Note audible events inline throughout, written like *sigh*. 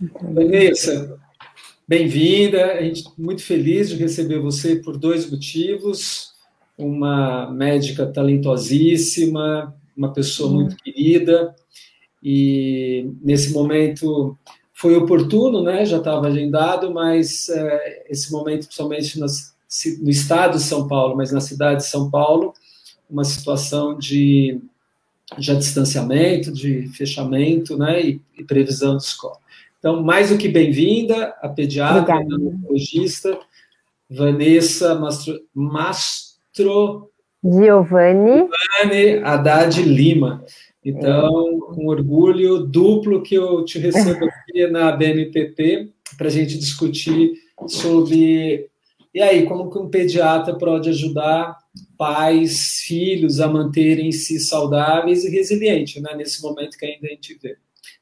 Vanessa, bem-vinda. A gente muito feliz de receber você por dois motivos. Uma médica talentosíssima, uma pessoa muito querida, e nesse momento foi oportuno, né? Já estava agendado, mas é, esse momento, principalmente nas, no estado de São Paulo, mas na cidade de São Paulo, uma situação de já distanciamento, de fechamento, né? E, e previsão de escola. Então, mais do que bem-vinda, a pediatra, a oncologista, Vanessa Mastro, Mastro Giovanni. Giovanni Haddad Lima. Então, com orgulho duplo que eu te recebo aqui na BNPP para a gente discutir sobre e aí como que um pediatra pode ajudar pais, filhos a manterem-se saudáveis e resilientes, né, nesse momento que ainda a gente vê.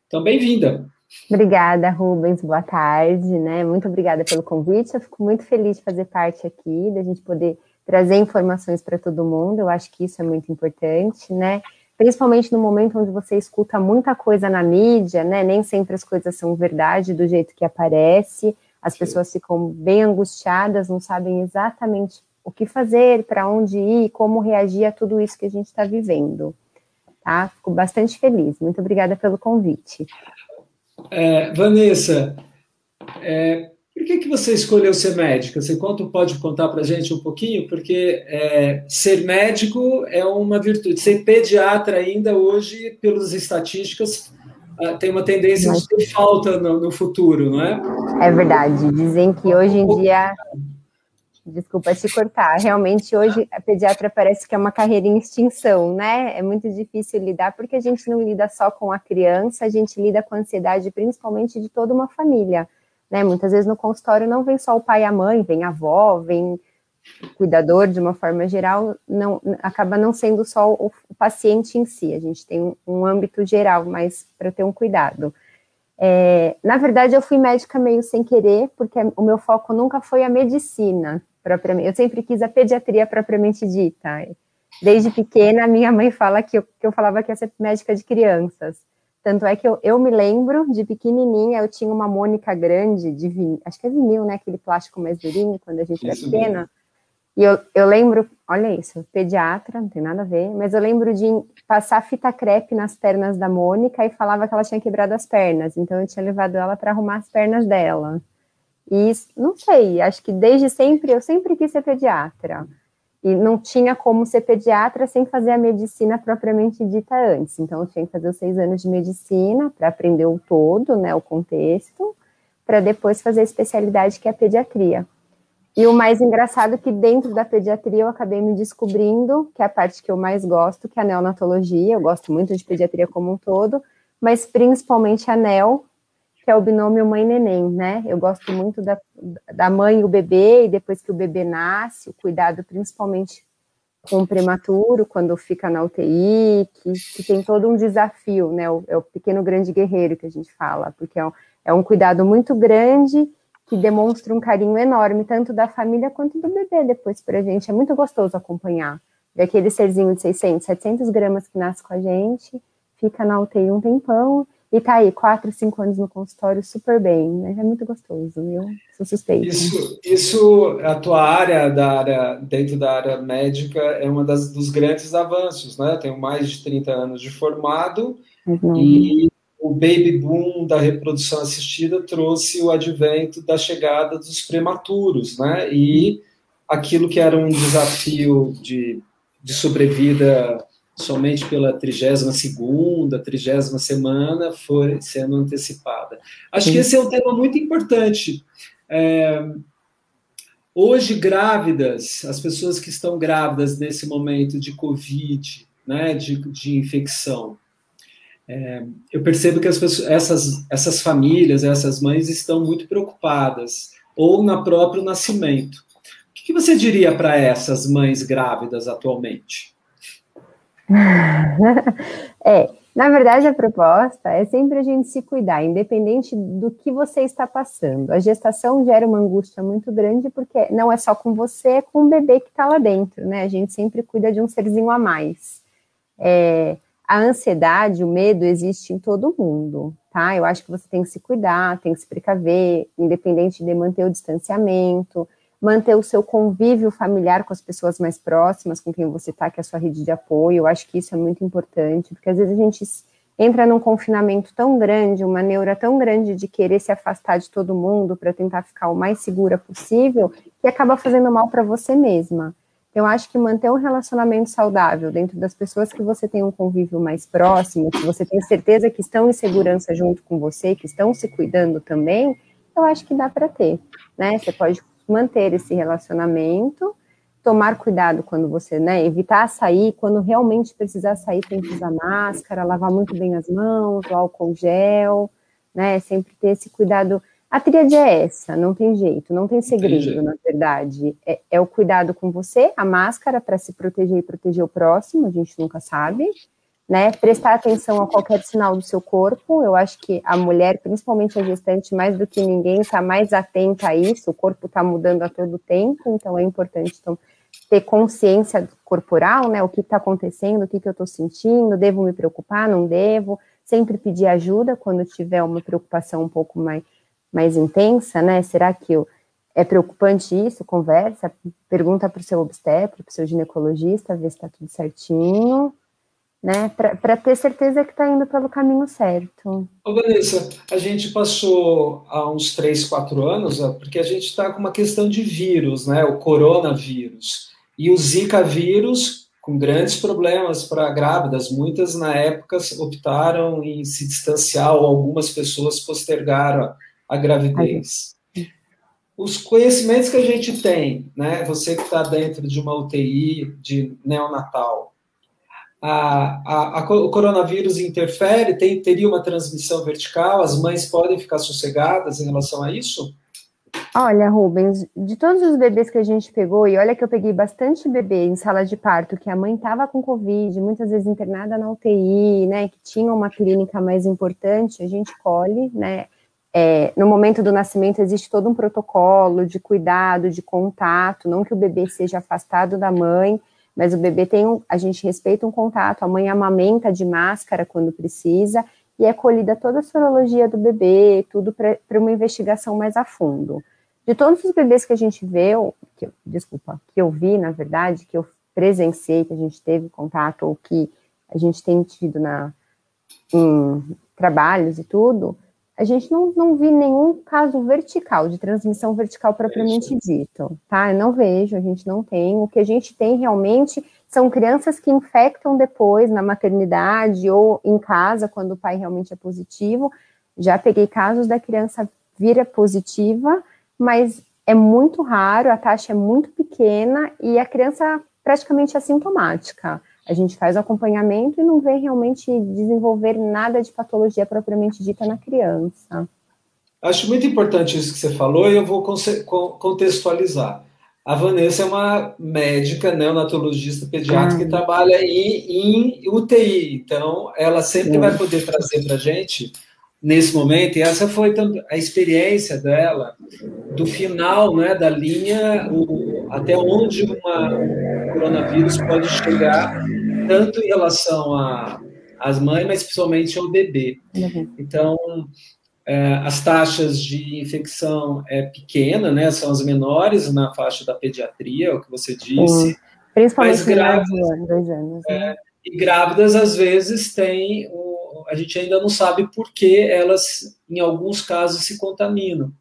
Então, bem-vinda. Obrigada, Rubens. Boa tarde, né? Muito obrigada pelo convite. Eu fico muito feliz de fazer parte aqui, da gente poder trazer informações para todo mundo. Eu acho que isso é muito importante, né? Principalmente no momento onde você escuta muita coisa na mídia, né? Nem sempre as coisas são verdade do jeito que aparece. As pessoas ficam bem angustiadas, não sabem exatamente o que fazer, para onde ir, como reagir a tudo isso que a gente está vivendo. Tá? Fico bastante feliz. Muito obrigada pelo convite. É, Vanessa, é, por que, que você escolheu ser médica? Você conta, pode contar para a gente um pouquinho? Porque é, ser médico é uma virtude. Ser pediatra ainda hoje, pelas estatísticas, ah, tem uma tendência Mas... de ter falta no, no, futuro, não é? É verdade. Dizem que hoje em dia. Desculpa te cortar. Realmente, hoje, a pediatra parece que é uma carreira em extinção, né? É muito difícil lidar, porque a gente não lida só com a criança, a gente lida com a ansiedade, principalmente de toda uma família. Né? Muitas vezes no consultório não vem só o pai e a mãe, vem a avó, vem cuidador de uma forma geral, não acaba não sendo só o, o paciente em si, a gente tem um, um âmbito geral, mas para ter um cuidado. É, na verdade, eu fui médica meio sem querer, porque o meu foco nunca foi a medicina, propriamente. Eu sempre quis a pediatria propriamente dita. Desde pequena, minha mãe fala que eu, que eu falava que ia ser médica de crianças. Tanto é que eu, eu me lembro, de pequenininha, eu tinha uma Mônica grande, de vinil, acho que é vinil, né? Aquele plástico mais durinho, quando a gente isso era pequena. Mesmo. E eu, eu lembro, olha isso, pediatra, não tem nada a ver, mas eu lembro de passar fita crepe nas pernas da Mônica e falava que ela tinha quebrado as pernas. Então eu tinha levado ela para arrumar as pernas dela. E não sei, acho que desde sempre, eu sempre quis ser pediatra. E não tinha como ser pediatra sem fazer a medicina propriamente dita antes. Então, eu tinha que fazer os seis anos de medicina para aprender o todo, né, o contexto, para depois fazer a especialidade que é a pediatria. E o mais engraçado é que dentro da pediatria eu acabei me descobrindo, que é a parte que eu mais gosto, que é a neonatologia. Eu gosto muito de pediatria como um todo, mas principalmente a neo, que é o binômio mãe-neném, né? Eu gosto muito da, da mãe e o bebê, e depois que o bebê nasce, o cuidado principalmente com o prematuro, quando fica na UTI, que, que tem todo um desafio, né? O, é o pequeno grande guerreiro que a gente fala, porque é um, é um cuidado muito grande que demonstra um carinho enorme, tanto da família quanto do bebê depois para a gente. É muito gostoso acompanhar. Ver aquele serzinho de 600, 700 gramas que nasce com a gente, fica na UTI um tempão, e tá aí, quatro, cinco anos no consultório, super bem, né? É muito gostoso, eu sou suspeita. Isso, isso, a tua área, da área, dentro da área médica, é uma das, dos grandes avanços, né? Tenho mais de 30 anos de formado uhum. e o baby boom da reprodução assistida trouxe o advento da chegada dos prematuros, né? E aquilo que era um desafio de, de sobrevida somente pela 32ª, 30 semana foi sendo antecipada. Acho Sim. que esse é um tema muito importante. É, hoje, grávidas, as pessoas que estão grávidas nesse momento de Covid, né, de, de infecção, é, eu percebo que pessoas, essas, essas famílias, essas mães estão muito preocupadas, ou na próprio nascimento. O que, que você diria para essas mães grávidas atualmente? *laughs* é, na verdade, a proposta é sempre a gente se cuidar, independente do que você está passando. A gestação gera uma angústia muito grande, porque não é só com você, é com o bebê que está lá dentro, né? A gente sempre cuida de um serzinho a mais. É, a ansiedade, o medo existe em todo mundo, tá? Eu acho que você tem que se cuidar, tem que se precaver, independente de manter o distanciamento, manter o seu convívio familiar com as pessoas mais próximas, com quem você está, que é a sua rede de apoio. Eu acho que isso é muito importante, porque às vezes a gente entra num confinamento tão grande, uma neura tão grande de querer se afastar de todo mundo para tentar ficar o mais segura possível, que acaba fazendo mal para você mesma. Eu acho que manter um relacionamento saudável dentro das pessoas que você tem um convívio mais próximo, que você tem certeza que estão em segurança junto com você, que estão se cuidando também, eu acho que dá para ter, né? Você pode manter esse relacionamento, tomar cuidado quando você, né, evitar sair, quando realmente precisar sair, tem que usar máscara, lavar muito bem as mãos, o álcool gel, né, sempre ter esse cuidado a tríade é essa, não tem jeito, não tem segredo, na verdade. É, é, o cuidado com você, a máscara para se proteger e proteger o próximo, a gente nunca sabe, né? Prestar atenção a qualquer sinal do seu corpo. Eu acho que a mulher, principalmente a gestante, mais do que ninguém, está mais atenta a isso. O corpo está mudando a todo tempo, então é importante então, ter consciência corporal, né? O que está acontecendo, o que, que eu estou sentindo, devo me preocupar, não devo. Sempre pedir ajuda quando tiver uma preocupação um pouco mais mais intensa, né? Será que é preocupante isso? Conversa, pergunta para o seu obstetra, para o seu ginecologista, ver se está tudo certinho, né? Para ter certeza que está indo pelo caminho certo. Ô, Vanessa, a gente passou há uns três, quatro anos, porque a gente está com uma questão de vírus, né? O coronavírus. E o Zika vírus, com grandes problemas para grávidas. Muitas, na época, optaram em se distanciar, ou algumas pessoas postergaram a gravidez. Os conhecimentos que a gente tem, né? Você que está dentro de uma UTI de neonatal, a, a, a, o coronavírus interfere, tem, teria uma transmissão vertical, as mães podem ficar sossegadas em relação a isso? Olha, Rubens, de todos os bebês que a gente pegou, e olha que eu peguei bastante bebê em sala de parto, que a mãe estava com Covid, muitas vezes internada na UTI, né, que tinha uma clínica mais importante, a gente colhe, né, é, no momento do nascimento existe todo um protocolo de cuidado, de contato, não que o bebê seja afastado da mãe, mas o bebê tem um, a gente respeita um contato, a mãe amamenta de máscara quando precisa, e é colhida toda a sorologia do bebê, tudo para uma investigação mais a fundo. De todos os bebês que a gente vê, que, desculpa, que eu vi, na verdade, que eu presenciei, que a gente teve contato, ou que a gente tem tido na, em trabalhos e tudo, a gente não, não vi nenhum caso vertical, de transmissão vertical propriamente dito, tá? Eu não vejo, a gente não tem. O que a gente tem realmente são crianças que infectam depois na maternidade ou em casa, quando o pai realmente é positivo. Já peguei casos da criança vira positiva, mas é muito raro, a taxa é muito pequena e a criança praticamente assintomática a gente faz o acompanhamento e não vê realmente desenvolver nada de patologia propriamente dita na criança. Acho muito importante isso que você falou e eu vou contextualizar. A Vanessa é uma médica neonatologista pediátrica ah. que trabalha em, em, UTI, então ela sempre Sim. vai poder trazer para a gente nesse momento, e essa foi a experiência dela do final né, da linha, o, até onde uma, um coronavírus pode chegar, tanto em relação às mães, mas principalmente ao bebê. Uhum. Então, é, as taxas de infecção é pequena, né, são as menores na faixa da pediatria, é o que você disse. Uhum. Principalmente mas grávidas, dois anos. Né? É, e grávidas, às vezes, têm a gente ainda não sabe por que elas, em alguns casos, se contaminam.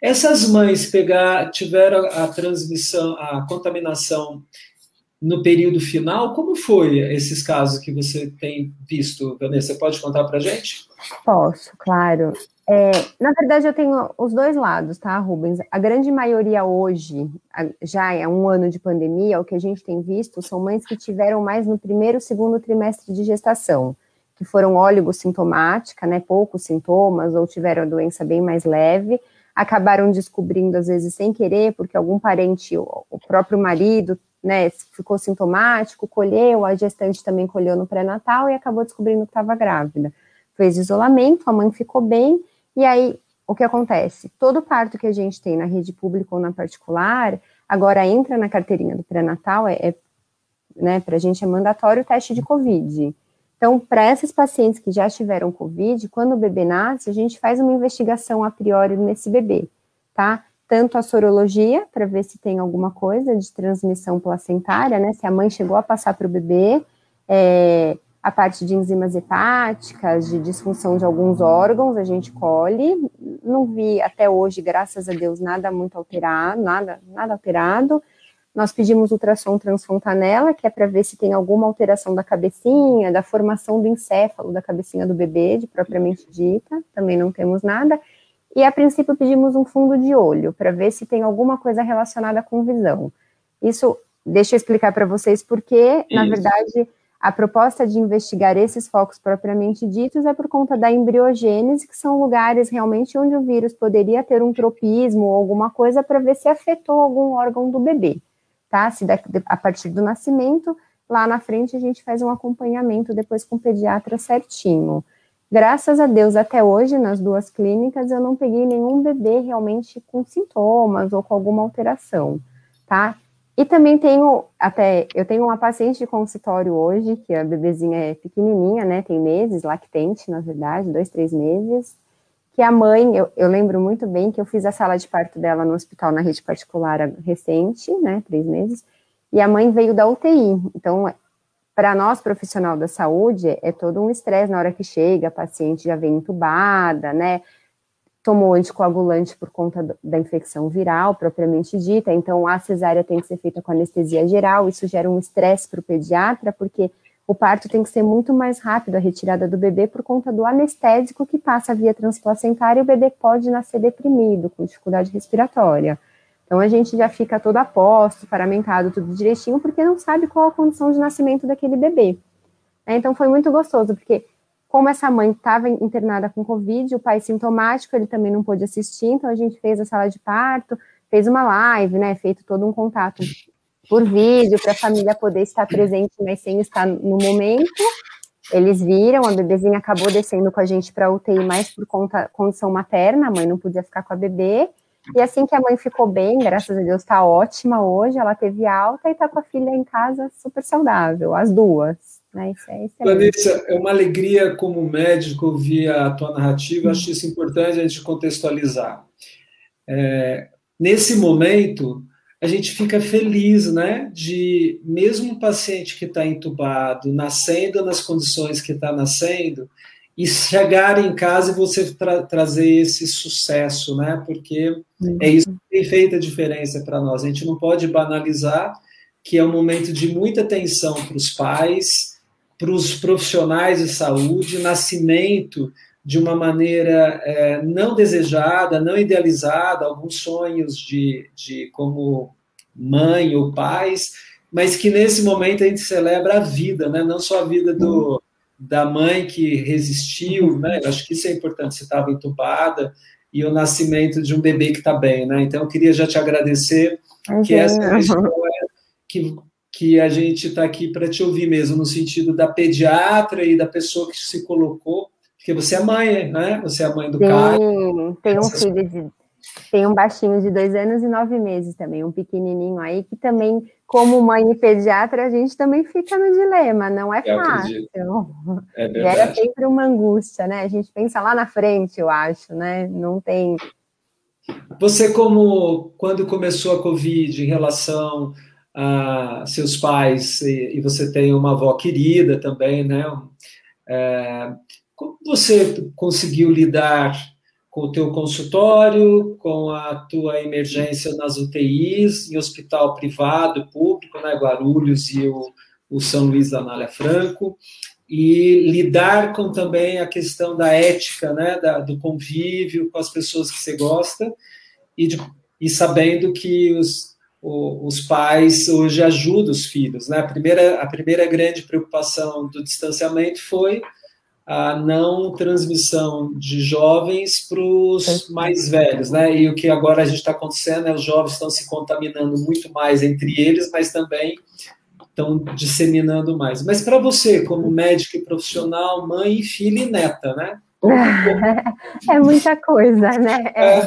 Essas mães pegar, tiveram a transmissão, a contaminação no período final, como foi esses casos que você tem visto, Vanessa? Pode contar para gente? Posso, claro. É, na verdade, eu tenho os dois lados, tá, Rubens? A grande maioria hoje, já é um ano de pandemia, o que a gente tem visto são mães que tiveram mais no primeiro, segundo trimestre de gestação que foram sintomática, né, poucos sintomas, ou tiveram a doença bem mais leve, acabaram descobrindo, às vezes, sem querer, porque algum parente, o próprio marido, né, ficou sintomático, colheu, a gestante também colheu no pré-natal e acabou descobrindo que estava grávida. Fez isolamento, a mãe ficou bem, e aí, o que acontece? Todo parto que a gente tem na rede pública ou na particular, agora entra na carteirinha do pré-natal, é, é né, para a gente é mandatório o teste de Covid. Então, para esses pacientes que já tiveram Covid, quando o bebê nasce, a gente faz uma investigação a priori nesse bebê, tá? Tanto a sorologia, para ver se tem alguma coisa de transmissão placentária, né? Se a mãe chegou a passar para o bebê, é, a parte de enzimas hepáticas, de disfunção de alguns órgãos, a gente colhe. Não vi até hoje, graças a Deus, nada muito alterado, nada, nada alterado. Nós pedimos ultrassom transfontanela, que é para ver se tem alguma alteração da cabecinha, da formação do encéfalo da cabecinha do bebê, de propriamente dita, também não temos nada. E a princípio pedimos um fundo de olho, para ver se tem alguma coisa relacionada com visão. Isso, deixa eu explicar para vocês porque, na verdade, a proposta de investigar esses focos propriamente ditos é por conta da embriogênese, que são lugares realmente onde o vírus poderia ter um tropismo ou alguma coisa para ver se afetou algum órgão do bebê tá? Se a partir do nascimento, lá na frente a gente faz um acompanhamento depois com o pediatra certinho. Graças a Deus, até hoje, nas duas clínicas, eu não peguei nenhum bebê realmente com sintomas ou com alguma alteração, tá? E também tenho, até, eu tenho uma paciente de consultório hoje, que a bebezinha é pequenininha, né, tem meses, lactente, na verdade, dois, três meses, que a mãe, eu, eu, lembro muito bem que eu fiz a sala de parto dela no hospital na rede particular recente, né, três meses, e a mãe veio da UTI. Então, para nós, profissional da saúde, é todo um estresse na hora que chega, a paciente já vem entubada, né, tomou anticoagulante por conta da infecção viral, propriamente dita, então a cesárea tem que ser feita com anestesia geral, isso gera um estresse para o pediatra, porque o parto tem que ser muito mais rápido, a retirada do bebê, por conta do anestésico que passa via transplacentária e o bebê pode nascer deprimido, com dificuldade respiratória. Então a gente já fica todo a posto, paramentado, tudo direitinho, porque não sabe qual a condição de nascimento daquele bebê. É, então foi muito gostoso, porque como essa mãe estava internada com Covid, o pai sintomático, ele também não pôde assistir, então a gente fez a sala de parto, fez uma live, né, feito todo um contato por vídeo, para a família poder estar presente, mas sem estar no momento. Eles viram, a bebezinha acabou descendo com a gente para UTI mais por conta condição materna, a mãe não podia ficar com a bebê. E assim que a mãe ficou bem, graças a Deus está ótima hoje, ela teve alta e está com a filha em casa super saudável, as duas. Né? Isso é Vanessa, é uma alegria como médico ouvir a tua narrativa, acho isso importante a gente contextualizar. É, nesse momento, a gente fica feliz, né, de mesmo um paciente que está entubado, nascendo nas condições que está nascendo, e chegar em casa e você tra trazer esse sucesso, né, porque é isso que tem feito a diferença para nós. A gente não pode banalizar que é um momento de muita atenção para os pais, para os profissionais de saúde, nascimento de uma maneira é, não desejada, não idealizada, alguns sonhos de, de como mãe ou pais, mas que nesse momento a gente celebra a vida, né? não só a vida do, da mãe que resistiu, né? Eu acho que isso é importante, você estava entubada, e o nascimento de um bebê que está bem, né? Então eu queria já te agradecer uhum. que essa é história que, que a gente está aqui para te ouvir mesmo, no sentido da pediatra e da pessoa que se colocou porque você é mãe, né? Você é a mãe do Sim, Caio. Tem um filho de. Tem um baixinho de dois anos e nove meses também, um pequenininho aí, que também, como mãe e pediatra, a gente também fica no dilema, não é fácil. É *laughs* verdade. Era sempre uma angústia, né? A gente pensa lá na frente, eu acho, né? Não tem. Você, como quando começou a Covid, em relação a seus pais, e, e você tem uma avó querida também, né? É, como você conseguiu lidar com o teu consultório, com a tua emergência nas UTIs, em hospital privado, público, né, Guarulhos e o, o São Luís da Anália Franco, e lidar com também a questão da ética, né, da, do convívio com as pessoas que você gosta, e, de, e sabendo que os, os pais hoje ajudam os filhos. Né? A, primeira, a primeira grande preocupação do distanciamento foi a não transmissão de jovens para os mais velhos, né? E o que agora a gente está acontecendo é os jovens estão se contaminando muito mais entre eles, mas também estão disseminando mais. Mas para você, como médica e profissional, mãe, filha e neta, né? *laughs* é muita coisa, né? É. É.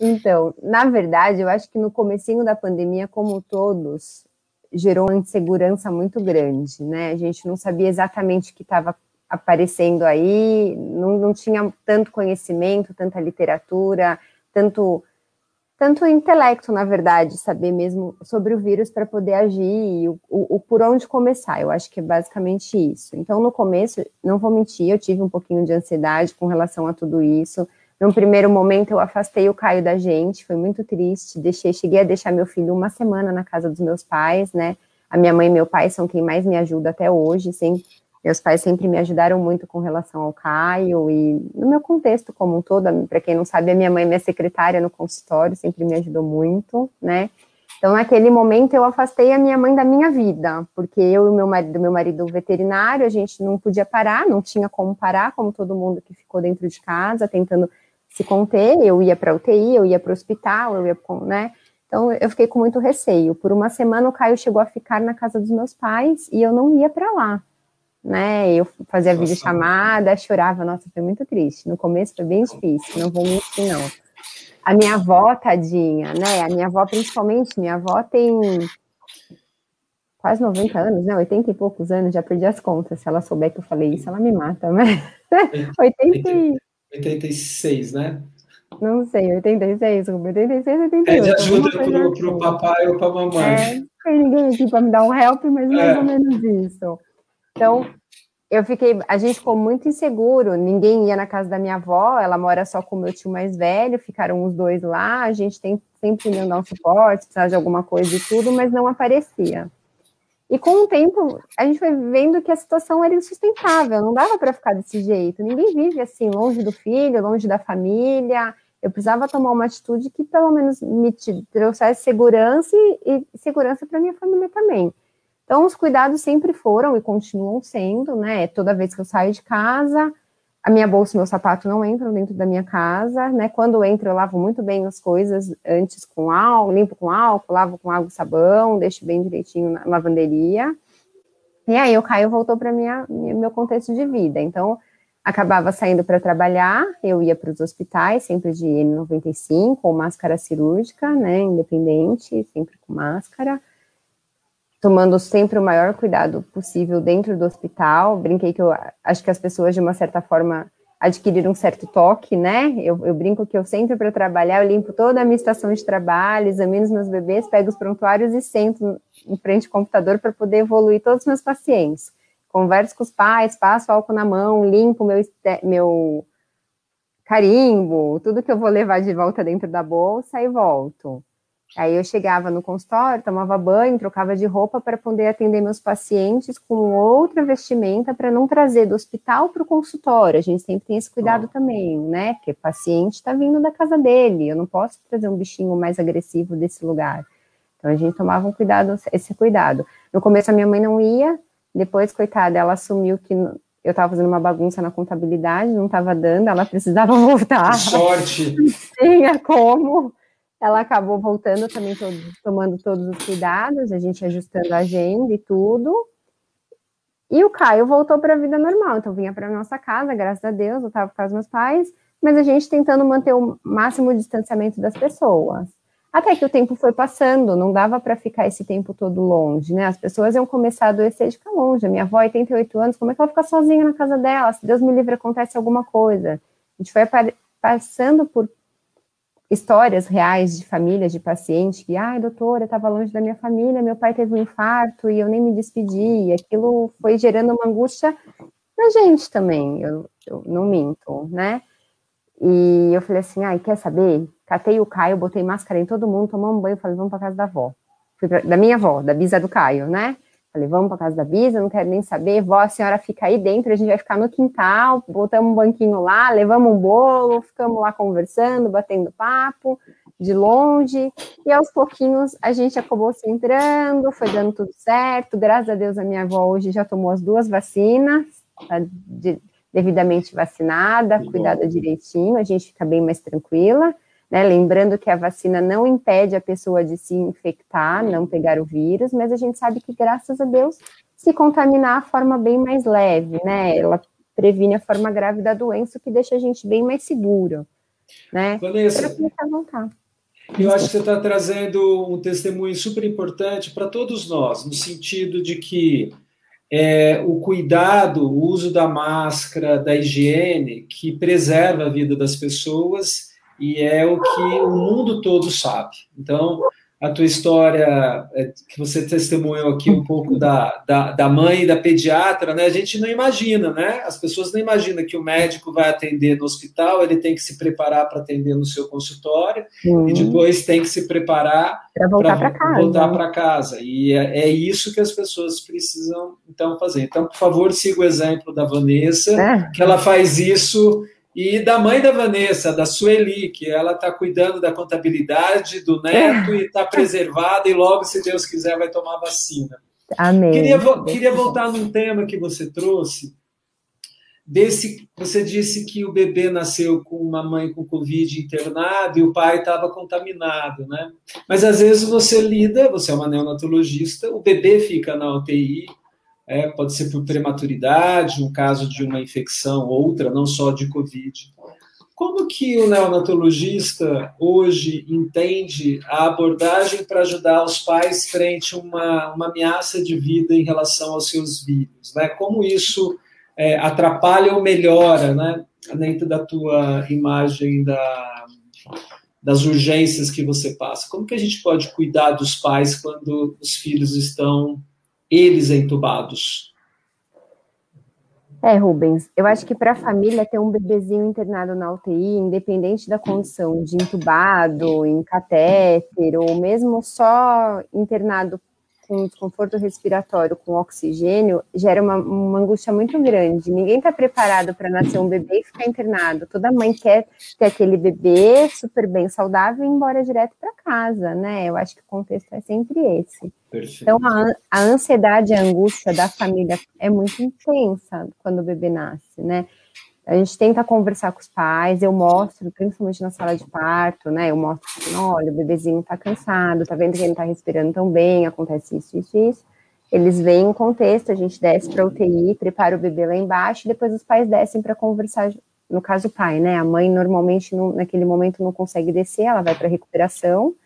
Então, na verdade, eu acho que no comecinho da pandemia, como todos, gerou uma insegurança muito grande, né? A gente não sabia exatamente o que estava aparecendo aí, não, não tinha tanto conhecimento, tanta literatura, tanto tanto intelecto, na verdade, saber mesmo sobre o vírus para poder agir e o, o, o, por onde começar. Eu acho que é basicamente isso. Então, no começo, não vou mentir, eu tive um pouquinho de ansiedade com relação a tudo isso. Num primeiro momento, eu afastei o Caio da gente, foi muito triste. Deixei, cheguei a deixar meu filho uma semana na casa dos meus pais, né? A minha mãe e meu pai são quem mais me ajuda até hoje, sem meus pais sempre me ajudaram muito com relação ao Caio e no meu contexto como um todo. Para quem não sabe, a minha mãe é minha secretária no consultório, sempre me ajudou muito, né? Então, naquele momento, eu afastei a minha mãe da minha vida, porque eu e o meu marido, meu marido veterinário, a gente não podia parar, não tinha como parar, como todo mundo que ficou dentro de casa, tentando se conter. Eu ia para UTI, eu ia para o hospital, eu ia, né? Então, eu fiquei com muito receio. Por uma semana, o Caio chegou a ficar na casa dos meus pais e eu não ia para lá né? Eu fazia nossa. videochamada, chorava, nossa, foi muito triste. No começo foi bem difícil, não vou mentir, não. A minha avó, tadinha, né? A minha avó, principalmente, minha avó tem quase 90 anos, né? 80 e poucos anos, já perdi as contas. Se ela souber que eu falei isso, ela me mata, mas 80 86, né? Não sei, 86, 86, 88. Pede ajuda pro, assim. pro papai ou pra mamãe. É, tem ninguém aqui para me dar um help, mas mais é. ou menos isso. Então, eu fiquei, a gente ficou muito inseguro, ninguém ia na casa da minha avó, ela mora só com o meu tio mais velho, ficaram os dois lá, a gente tem sempre indo dar um suporte, precisava de alguma coisa e tudo, mas não aparecia. E com o tempo, a gente foi vendo que a situação era insustentável, não dava para ficar desse jeito. Ninguém vive assim, longe do filho, longe da família. Eu precisava tomar uma atitude que pelo menos me trouxesse segurança e, e segurança para minha família também. Então, os cuidados sempre foram e continuam sendo, né? Toda vez que eu saio de casa, a minha bolsa e meu sapato não entram dentro da minha casa, né? Quando eu entro, eu lavo muito bem as coisas antes com álcool, limpo com álcool, lavo com água e sabão, deixo bem direitinho na lavanderia. E aí o Caio voltou para minha meu contexto de vida. Então, acabava saindo para trabalhar, eu ia para os hospitais, sempre de N95 ou máscara cirúrgica, né? Independente, sempre com máscara tomando sempre o maior cuidado possível dentro do hospital. Brinquei que eu acho que as pessoas, de uma certa forma, adquiriram um certo toque, né? Eu, eu brinco que eu sempre para trabalhar, eu limpo toda a minha estação de trabalho, examino os meus bebês, pego os prontuários e sento em frente ao computador para poder evoluir todos os meus pacientes. Converso com os pais, passo álcool na mão, limpo meu, meu carimbo, tudo que eu vou levar de volta dentro da bolsa e volto. Aí eu chegava no consultório, tomava banho, trocava de roupa para poder atender meus pacientes com outra vestimenta para não trazer do hospital para o consultório. A gente sempre tem esse cuidado também, né? Porque o paciente está vindo da casa dele, eu não posso trazer um bichinho mais agressivo desse lugar. Então a gente tomava um cuidado, esse cuidado. No começo a minha mãe não ia, depois, coitada, ela assumiu que eu estava fazendo uma bagunça na contabilidade, não estava dando, ela precisava *laughs* voltar. Sorte! Tinha como ela acabou voltando também, todo, tomando todos os cuidados, a gente ajustando a agenda e tudo. E o Caio voltou para a vida normal, então vinha para nossa casa, graças a Deus, eu estava com os meus pais, mas a gente tentando manter o máximo distanciamento das pessoas. Até que o tempo foi passando, não dava para ficar esse tempo todo longe, né? As pessoas iam começar a adoecer de ficar longe. A minha avó, 88 anos, como é que ela fica sozinha na casa dela? Se Deus me livre, acontece alguma coisa. A gente foi passando por histórias reais de famílias de pacientes que, ai, doutora, eu estava longe da minha família, meu pai teve um infarto e eu nem me despedi, e aquilo foi gerando uma angústia na gente também, eu, eu não minto, né? E eu falei assim, ai, quer saber? Catei o Caio, botei máscara em todo mundo, tomamos um banho, falei, vamos para casa da avó. Fui pra, da minha avó, da bisa do Caio, né? Falei, vamos para casa da Bisa, não quero nem saber. Vó, a senhora fica aí dentro, a gente vai ficar no quintal, botamos um banquinho lá, levamos um bolo, ficamos lá conversando, batendo papo, de longe. E aos pouquinhos a gente acabou se entrando, foi dando tudo certo. Graças a Deus a minha avó hoje já tomou as duas vacinas, tá de, devidamente vacinada, cuidada direitinho, a gente fica bem mais tranquila. Né? Lembrando que a vacina não impede a pessoa de se infectar, não pegar o vírus, mas a gente sabe que, graças a Deus, se contaminar a forma bem mais leve, né? Ela previne a forma grave da doença, o que deixa a gente bem mais seguro, né? Vanessa. Eu acho que você está trazendo um testemunho super importante para todos nós, no sentido de que é, o cuidado, o uso da máscara, da higiene, que preserva a vida das pessoas e é o que o mundo todo sabe. Então, a tua história, é, que você testemunhou aqui um pouco da, da, da, mãe da pediatra, né? A gente não imagina, né? As pessoas não imaginam que o médico vai atender no hospital, ele tem que se preparar para atender no seu consultório uhum. e depois tem que se preparar para voltar para casa. Voltar para casa. E é, é, isso que as pessoas precisam então fazer. Então, por favor, siga o exemplo da Vanessa, é. que ela faz isso e da mãe da Vanessa, da Sueli, que ela está cuidando da contabilidade do neto e está preservada, e logo, se Deus quiser, vai tomar vacina. Amém. Queria, queria voltar num tema que você trouxe. Desse, você disse que o bebê nasceu com uma mãe com Covid internado e o pai estava contaminado, né? Mas às vezes você lida, você é uma neonatologista, o bebê fica na UTI, é, pode ser por prematuridade, um caso de uma infecção, outra, não só de Covid. Como que o neonatologista hoje entende a abordagem para ajudar os pais frente a uma, uma ameaça de vida em relação aos seus filhos? Né? Como isso é, atrapalha ou melhora, né? dentro da tua imagem da, das urgências que você passa? Como que a gente pode cuidar dos pais quando os filhos estão eles entubados? É, Rubens, eu acho que para a família ter um bebezinho internado na UTI, independente da condição de entubado, em catéter, ou mesmo só internado com desconforto respiratório com oxigênio gera uma, uma angústia muito grande. Ninguém está preparado para nascer um bebê e ficar internado. Toda mãe quer ter aquele bebê super bem saudável e ir embora direto para casa, né? Eu acho que o contexto é sempre esse. Perfeito. Então, a, a ansiedade e a angústia da família é muito intensa quando o bebê nasce, né? A gente tenta conversar com os pais, eu mostro, principalmente na sala de parto, né? Eu mostro, assim, olha, o bebezinho tá cansado, tá vendo que ele não tá respirando tão bem, acontece isso, isso, isso. Eles veem o contexto, a gente desce para UTI, prepara o bebê lá embaixo, e depois os pais descem para conversar, no caso o pai, né? A mãe normalmente não, naquele momento não consegue descer, ela vai para recuperação,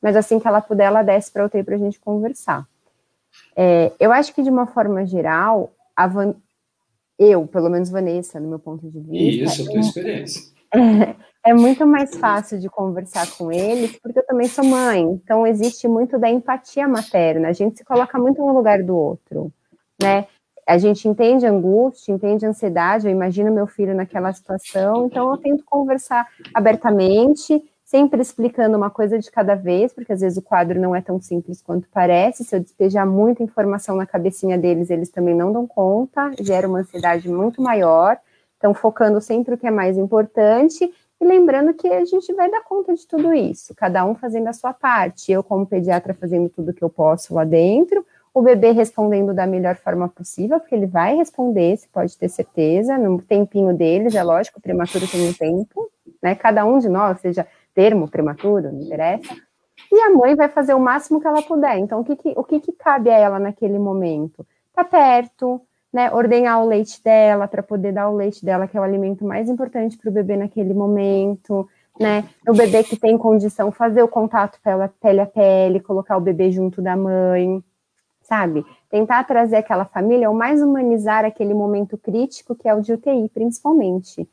mas assim que ela puder, ela desce para UTI para a gente conversar. É, eu acho que de uma forma geral, a, van, eu, pelo menos Vanessa, no meu ponto de vista. Isso, a tua experiência. É, *laughs* é, muito mais fácil de conversar com eles, porque eu também sou mãe, então existe muito da empatia materna, a gente se coloca muito no lugar do outro, né? A gente entende angústia, entende ansiedade, eu imagino meu filho naquela situação, então eu tento conversar abertamente, sempre explicando uma coisa de cada vez, porque às vezes o quadro não é tão simples quanto parece. Se eu despejar muita informação na cabecinha deles, eles também não dão conta, gera uma ansiedade muito maior. Então, focando sempre o que é mais importante e lembrando que a gente vai dar conta de tudo isso, cada um fazendo a sua parte. Eu, como pediatra, fazendo tudo que eu posso lá dentro, o bebê respondendo da melhor forma possível, porque ele vai responder, você pode ter certeza, no tempinho deles, é lógico, o prematuro tem um tempo, né? Cada um de nós, seja termo prematuro, não interessa. E a mãe vai fazer o máximo que ela puder. Então, o que, que o que, que cabe a ela naquele momento? Tá perto, né? Ordenhar o leite dela para poder dar o leite dela, que é o alimento mais importante para o bebê naquele momento, né? O bebê que tem condição, fazer o contato pele a pele, colocar o bebê junto da mãe, sabe? Tentar trazer aquela família, ou mais humanizar aquele momento crítico que é o de UTI, principalmente.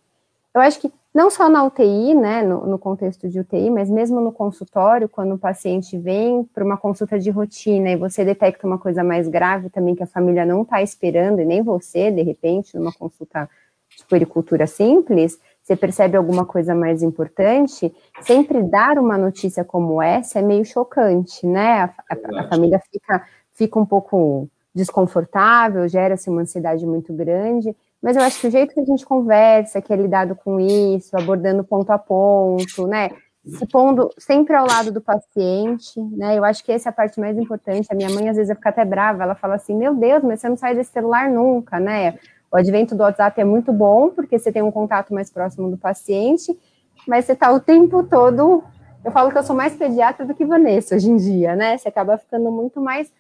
Eu acho que não só na UTI, né, no, no, contexto de UTI, mas mesmo no consultório, quando o paciente vem para uma consulta de rotina e você detecta uma coisa mais grave também que a família não está esperando, e nem você, de repente, numa consulta de puericultura simples, você percebe alguma coisa mais importante, sempre dar uma notícia como essa é meio chocante, né? A, a, a família fica, fica um pouco desconfortável, gera-se uma ansiedade muito grande, mas eu acho que o jeito que a gente conversa, que é lidado com isso, abordando ponto a ponto, né? Se pondo sempre ao lado do paciente, né? Eu acho que essa é a parte mais importante. A minha mãe às vezes fica até brava, ela fala assim: Meu Deus, mas você não sai desse celular nunca, né? O advento do WhatsApp é muito bom, porque você tem um contato mais próximo do paciente, mas você está o tempo todo. Eu falo que eu sou mais pediatra do que Vanessa hoje em dia, né? Você acaba ficando muito mais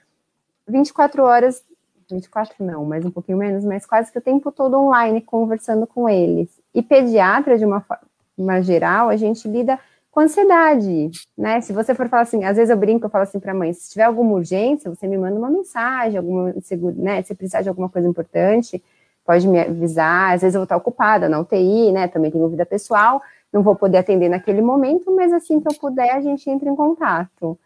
24 horas 24 não, mas um pouquinho menos, mas quase que o tempo todo online conversando com eles. E pediatra, de uma forma geral, a gente lida com ansiedade, né? Se você for falar assim, às vezes eu brinco, eu falo assim para mãe, se tiver alguma urgência, você me manda uma mensagem, alguma, né? Se precisar de alguma coisa importante, pode me avisar. Às vezes eu vou estar ocupada na UTI, né? Também tenho vida pessoal, não vou poder atender naquele momento, mas assim que eu puder, a gente entra em contato.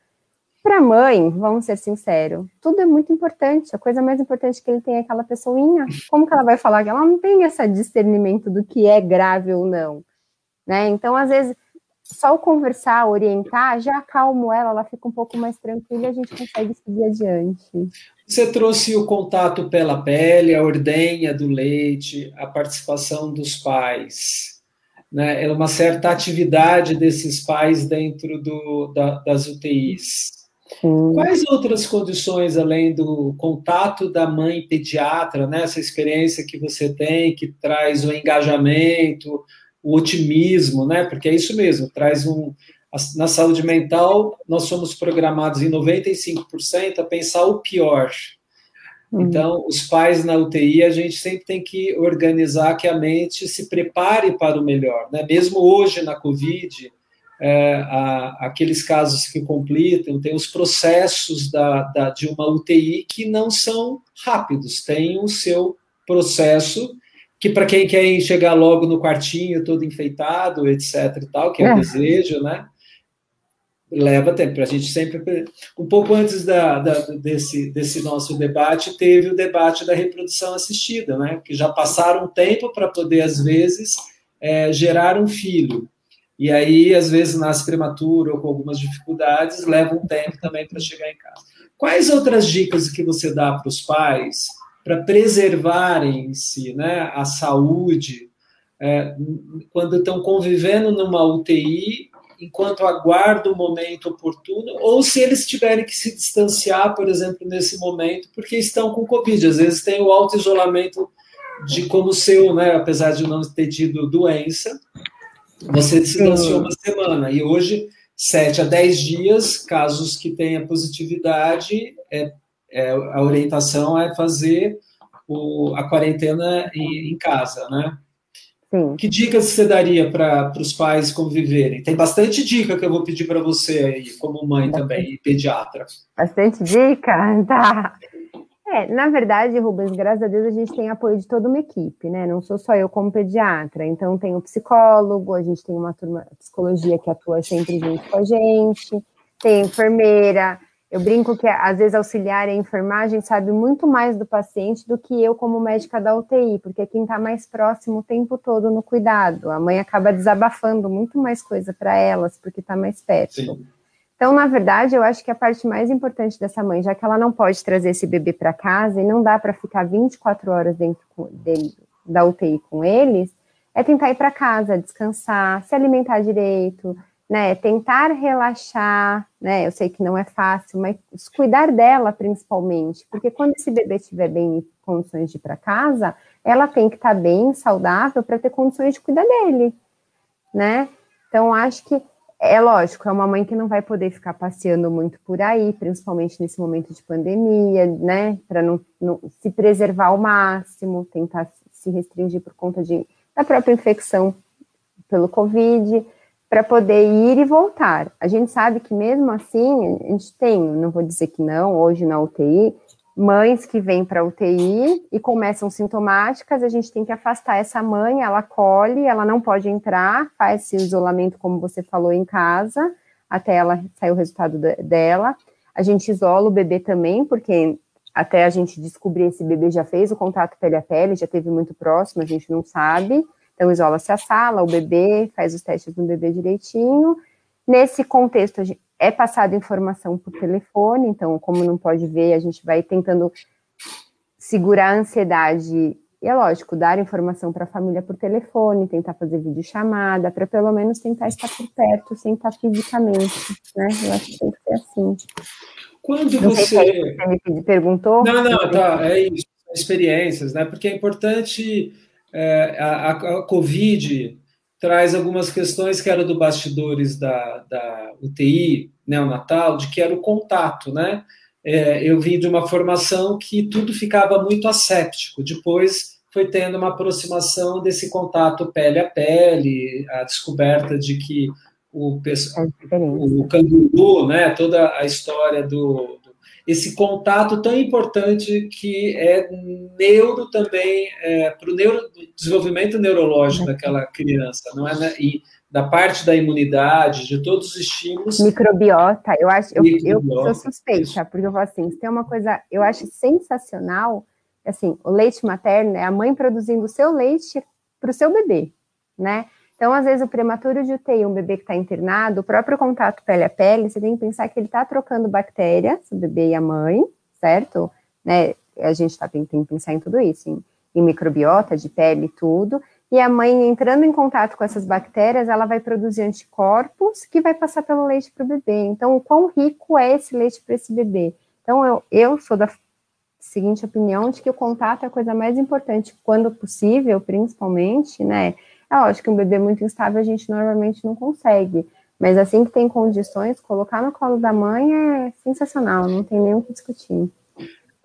Para a mãe, vamos ser sinceros, tudo é muito importante. A coisa mais importante que ele tem é aquela pessoinha. Como que ela vai falar que ela não tem esse discernimento do que é grave ou não? Né? Então, às vezes, só o conversar, orientar, já acalmo ela, ela fica um pouco mais tranquila e a gente consegue seguir adiante. Você trouxe o contato pela pele, a ordenha do leite, a participação dos pais, né? É uma certa atividade desses pais dentro do, da, das UTIs. Sim. Quais outras condições, além do contato da mãe pediatra, né? essa experiência que você tem, que traz o engajamento, o otimismo, né? Porque é isso mesmo, traz um. Na saúde mental, nós somos programados em 95% a pensar o pior. Uhum. Então, os pais na UTI, a gente sempre tem que organizar que a mente se prepare para o melhor. Né? Mesmo hoje, na Covid, é, a, aqueles casos que completam, tem os processos da, da, de uma UTI que não são rápidos, tem o seu processo que para quem quer chegar logo no quartinho todo enfeitado, etc e tal, que é, é. o desejo, né? Leva tempo. A gente sempre. Um pouco antes da, da, desse, desse nosso debate, teve o debate da reprodução assistida, né? Que já passaram tempo para poder, às vezes, é, gerar um filho. E aí, às vezes, nasce prematuro ou com algumas dificuldades, leva um tempo também para chegar em casa. Quais outras dicas que você dá para os pais para preservarem-se né, a saúde é, quando estão convivendo numa UTI, enquanto aguardam o momento oportuno, ou se eles tiverem que se distanciar, por exemplo, nesse momento, porque estão com Covid. Às vezes tem o auto-isolamento de como seu, né, apesar de não ter tido doença, você se distanciou uma semana, e hoje, 7 a 10 dias, casos que tenha positividade, é é, a orientação é fazer o, a quarentena em, em casa, né? Sim. Que dicas você daria para os pais conviverem? Tem bastante dica que eu vou pedir para você aí, como mãe também, e pediatra. Bastante dica? *laughs* Tá. É, na verdade, Rubens, graças a Deus a gente tem apoio de toda uma equipe, né? Não sou só eu como pediatra. Então, tem o psicólogo, a gente tem uma turma de psicologia que atua sempre junto com a gente, tem enfermeira, eu brinco que às vezes auxiliar a enfermagem sabe muito mais do paciente do que eu como médica da UTI, porque quem está mais próximo o tempo todo no cuidado. A mãe acaba desabafando muito mais coisa para elas, porque está mais perto. Sim. Então, na verdade, eu acho que a parte mais importante dessa mãe, já que ela não pode trazer esse bebê para casa e não dá para ficar 24 horas dentro dele, da UTI com eles, é tentar ir para casa, descansar, se alimentar direito, né, tentar relaxar, né, eu sei que não é fácil, mas cuidar dela principalmente, porque quando esse bebê estiver bem em condições de ir para casa, ela tem que estar tá bem, saudável, para ter condições de cuidar dele, né, então acho que é lógico, é uma mãe que não vai poder ficar passeando muito por aí, principalmente nesse momento de pandemia, né, para não, não, se preservar ao máximo, tentar se restringir por conta de, da própria infecção pelo Covid, para poder ir e voltar. A gente sabe que mesmo assim, a gente tem, não vou dizer que não, hoje na UTI, mães que vêm para UTI e começam sintomáticas, a gente tem que afastar essa mãe, ela colhe, ela não pode entrar, faz esse isolamento, como você falou, em casa, até ela sair o resultado dela. A gente isola o bebê também, porque até a gente descobrir esse bebê já fez o contato pele a pele, já teve muito próximo, a gente não sabe. Então, isola-se a sala, o bebê, faz os testes no bebê direitinho. Nesse contexto, é passada informação por telefone, então, como não pode ver, a gente vai tentando segurar a ansiedade. E é lógico, dar informação para a família por telefone, tentar fazer videochamada, para pelo menos tentar estar por perto, sem estar fisicamente, né? Eu acho que tem que ser assim. Quando não você... Sei se você me perguntou. Não, não, tá, é isso, experiências, né? Porque é importante é, a, a, Covid traz algumas questões que eram do bastidores da, da UTI neonatal, de que era o contato, né? É, eu vim de uma formação que tudo ficava muito asséptico, depois foi tendo uma aproximação desse contato pele a pele, a descoberta de que o, é o canguru, né? Toda a história do, esse contato tão importante que é neuro também é, para o neuro, desenvolvimento neurológico daquela criança, não é? Né? E da parte da imunidade, de todos os estímulos. Microbiota, eu acho, eu, eu sou suspeita, isso. porque eu falo assim, se tem uma coisa, eu acho sensacional, assim, o leite materno é a mãe produzindo o seu leite para o seu bebê, né? Então, às vezes, o prematuro de UTI, um bebê que está internado, o próprio contato pele a pele, você tem que pensar que ele está trocando bactérias, o bebê e a mãe, certo? Né? A gente tá, tem, tem que pensar em tudo isso, em, em microbiota de pele tudo, e a mãe entrando em contato com essas bactérias, ela vai produzir anticorpos que vai passar pelo leite para o bebê. Então, o quão rico é esse leite para esse bebê? Então, eu, eu sou da seguinte opinião de que o contato é a coisa mais importante quando possível, principalmente, né? É lógico que um bebê muito instável a gente normalmente não consegue, mas assim que tem condições, colocar no colo da mãe é sensacional, não tem nem o que discutir.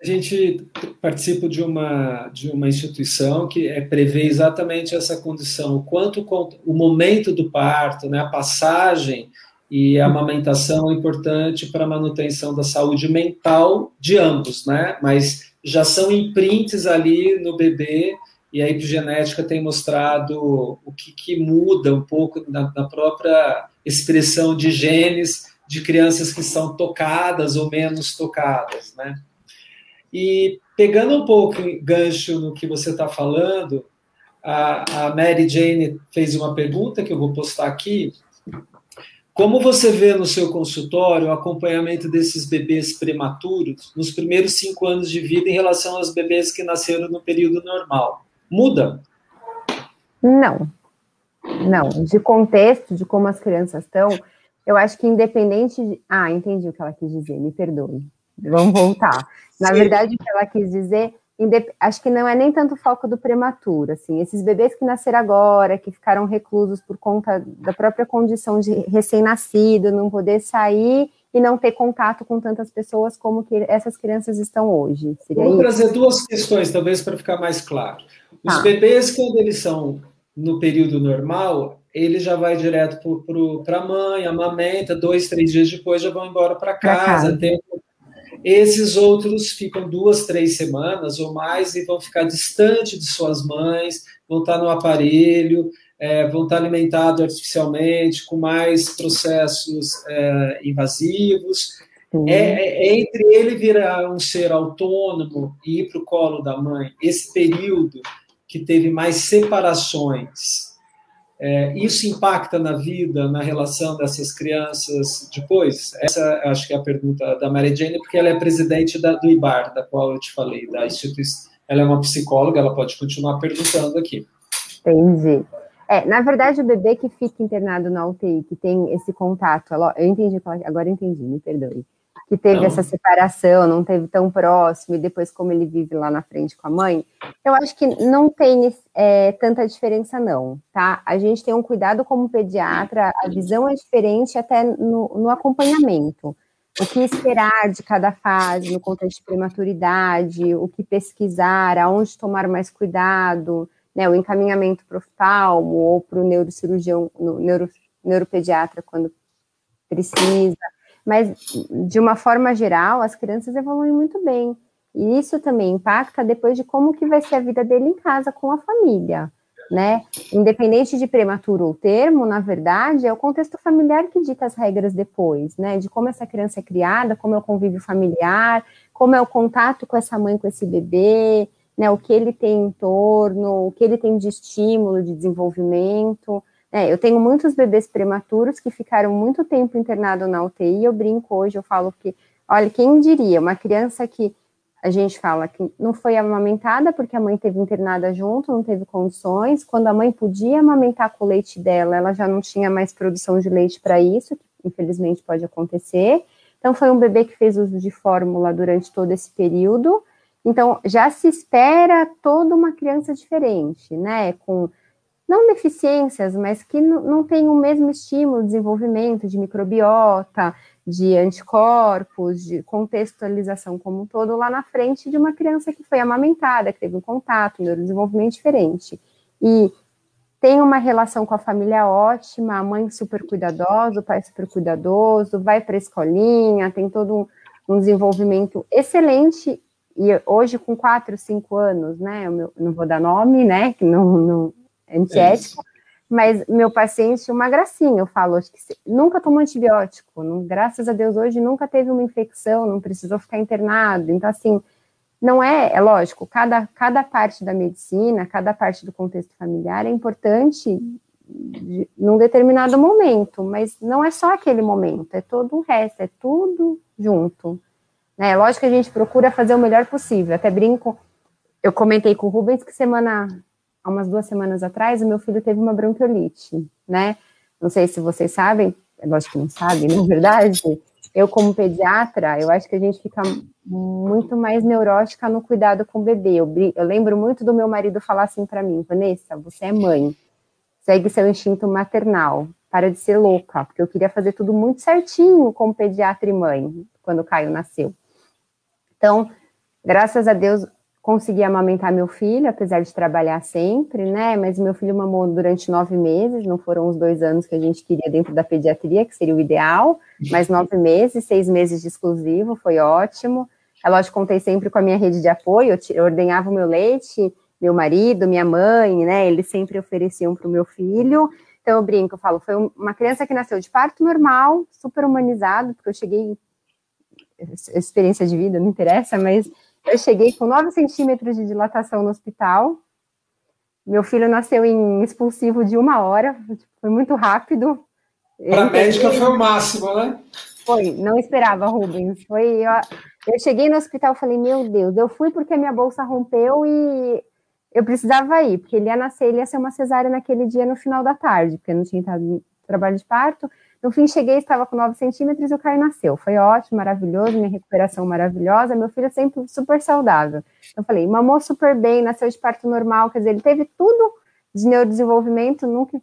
A gente participa de uma, de uma instituição que é, prevê exatamente essa condição, o quanto o momento do parto, né, a passagem e a amamentação é importante para a manutenção da saúde mental de ambos, né? Mas já são imprints ali no bebê e a epigenética tem mostrado o que, que muda um pouco na, na, própria expressão de genes de crianças que são tocadas ou menos tocadas, né? E pegando um pouco gancho no que você está falando, a, a Mary Jane fez uma pergunta que eu vou postar aqui. Como você vê no seu consultório o acompanhamento desses bebês prematuros nos primeiros cinco anos de vida em relação aos bebês que nasceram no período normal? Muda? Não. Não. De contexto, de como as crianças estão, eu acho que independente de. Ah, entendi o que ela quis dizer, me perdoe. Vamos voltar. Na Sim. verdade, o que ela quis dizer, acho que não é nem tanto o foco do prematuro, assim, esses bebês que nasceram agora, que ficaram reclusos por conta da própria condição de recém-nascido, não poder sair e não ter contato com tantas pessoas como que essas crianças estão hoje. Seria Vou isso? trazer duas questões, talvez, para ficar mais claro. Os tá. bebês, quando eles são no período normal, ele já vai direto para a mãe, amamenta, dois, três dias depois já vão embora para casa, tem esses outros ficam duas, três semanas ou mais e vão ficar distante de suas mães, vão estar no aparelho, é, vão estar alimentados artificialmente, com mais processos é, invasivos. É, é, é, entre ele virar um ser autônomo e ir para o colo da mãe, esse período que teve mais separações é, isso impacta na vida, na relação dessas crianças depois? Essa acho que é a pergunta da Maria Jane, porque ela é presidente da, do IBAR, da qual eu te falei, da instituição. Ela é uma psicóloga, ela pode continuar perguntando aqui. Entendi. É, na verdade, o bebê que fica internado na UTI, que tem esse contato, eu entendi, agora entendi, me perdoe que teve essa separação, não teve tão próximo, e depois como ele vive lá na frente com a mãe, eu acho que não tem é, tanta diferença, não, tá? A gente tem um cuidado como pediatra, a visão é diferente até no, no acompanhamento. O que esperar de cada fase, no contexto de prematuridade, o que pesquisar, aonde tomar mais cuidado, né, o encaminhamento para o oftalmo ou para o neurocirurgião, no, neuro, neuropediatra quando precisa mas de uma forma geral, as crianças evoluem muito bem. E isso também impacta depois de como que vai ser a vida dele em casa com a família, né? Independente de prematuro ou termo, na verdade, é o contexto familiar que dita as regras depois, né? De como essa criança é criada, como é o convívio familiar, como é o contato com essa mãe, com esse bebê, né? O que ele tem em torno, o que ele tem de estímulo, de desenvolvimento. É, eu tenho muitos bebês prematuros que ficaram muito tempo internados na UTI. Eu brinco hoje, eu falo que, olha, quem diria, uma criança que a gente fala que não foi amamentada porque a mãe teve internada junto, não teve condições. Quando a mãe podia amamentar com o leite dela, ela já não tinha mais produção de leite para isso, que infelizmente pode acontecer. Então, foi um bebê que fez uso de fórmula durante todo esse período. Então, já se espera toda uma criança diferente, né? Com não deficiências, mas que não tem o mesmo estímulo, desenvolvimento de microbiota, de anticorpos, de contextualização como um todo lá na frente de uma criança que foi amamentada, que teve um contato, um neurodesenvolvimento diferente. E tem uma relação com a família ótima, a mãe super cuidadosa, o pai super cuidadoso, vai para a escolinha, tem todo um, um, desenvolvimento excelente, e hoje com quatro, cinco anos, né, eu não vou dar nome, né, que não, não antiético, é mas meu paciente, uma gracinha, eu falo, acho que nunca tomou antibiótico, não, graças a Deus hoje nunca teve uma infecção, não precisou ficar internado, então assim, não é, é lógico, cada, cada parte da medicina, cada parte do contexto familiar é importante de, num determinado momento, mas não é só aquele momento, é todo o resto, é tudo junto. É lógico que a gente procura fazer o melhor possível, até brinco, eu comentei com o Rubens que semana, umas duas semanas atrás, o meu filho teve uma bronquiolite, né? Não sei se vocês sabem, é lógico que não sabem, *laughs* na é verdade, eu como pediatra, eu acho que a gente fica muito mais neurótica no cuidado com o bebê. Eu, eu lembro muito do meu marido falar assim para mim, Vanessa, você é mãe, segue seu instinto maternal, para de ser louca, porque eu queria fazer tudo muito certinho como pediatra e mãe, quando o Caio nasceu. Então, graças a Deus, consegui amamentar meu filho, apesar de trabalhar sempre, né? Mas meu filho mamou durante nove meses, não foram os dois anos que a gente queria dentro da pediatria, que seria o ideal, mas *laughs* nove meses, seis meses de exclusivo, foi ótimo. É lógico, contei sempre com a minha rede de apoio, eu ordenhava o meu leite, meu marido, minha mãe, né? Eles sempre ofereciam para o meu filho. Então eu brinco, eu falo, foi uma criança que nasceu de parto normal, super humanizado, porque eu cheguei experiência de vida, não interessa, mas eu cheguei com 9 centímetros de dilatação no hospital. Meu filho nasceu em expulsivo de uma hora, foi muito rápido. Para a médica foi o máximo, né? Foi, não esperava, Rubens. Foi, eu, eu cheguei no hospital e falei, meu Deus, eu fui porque a minha bolsa rompeu e eu precisava ir, porque ele ia nascer, ele ia ser uma cesárea naquele dia no final da tarde, porque não tinha entrado em trabalho de parto. No fim, cheguei, estava com 9 centímetros e o Caio nasceu. Foi ótimo, maravilhoso, minha recuperação maravilhosa. Meu filho é sempre super saudável. Eu falei, mamou super bem, nasceu de parto normal, quer dizer, ele teve tudo de neurodesenvolvimento, nunca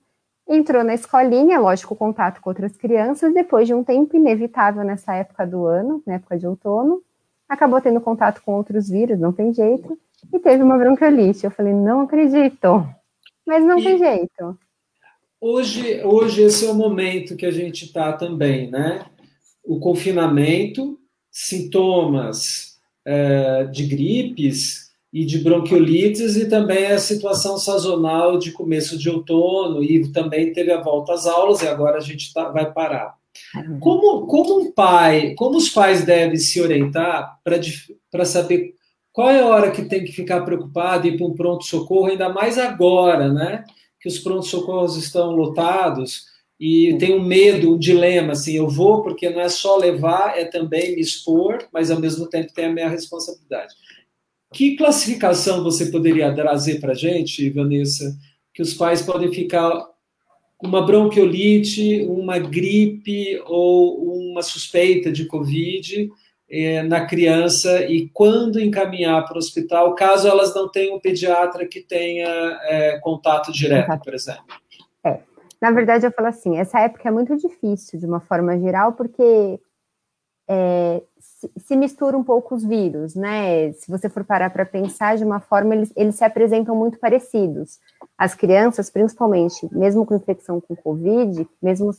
entrou na escolinha, lógico, contato com outras crianças. Depois de um tempo inevitável nessa época do ano, na época de outono, acabou tendo contato com outros vírus, não tem jeito, e teve uma bronquiolite. Eu falei, não acredito, mas não e... tem jeito. Hoje, hoje esse é o momento que a gente está também, né? O confinamento, sintomas é, de gripes e de bronquiolites e também a situação sazonal de começo de outono e também teve a volta às aulas e agora a gente tá, vai parar. Como, como um pai, como os pais devem se orientar para saber qual é a hora que tem que ficar preocupado e ir para um pronto-socorro, ainda mais agora, né? Que os prontos-socorros estão lotados e tem um medo, um dilema, assim, eu vou porque não é só levar, é também me expor, mas ao mesmo tempo tem a minha responsabilidade. Que classificação você poderia trazer para a gente, Vanessa, que os pais podem ficar com uma bronquiolite, uma gripe ou uma suspeita de Covid é, na criança e quando encaminhar para o hospital, caso elas não tenham um pediatra que tenha é, contato direto, por exemplo. É. Na verdade, eu falo assim, essa época é muito difícil de uma forma geral, porque é, se, se, mistura um pouco os vírus, né? Se você for parar para pensar de uma forma, eles, eles se apresentam muito parecidos. As crianças, principalmente, mesmo com infecção com Covid, mesmo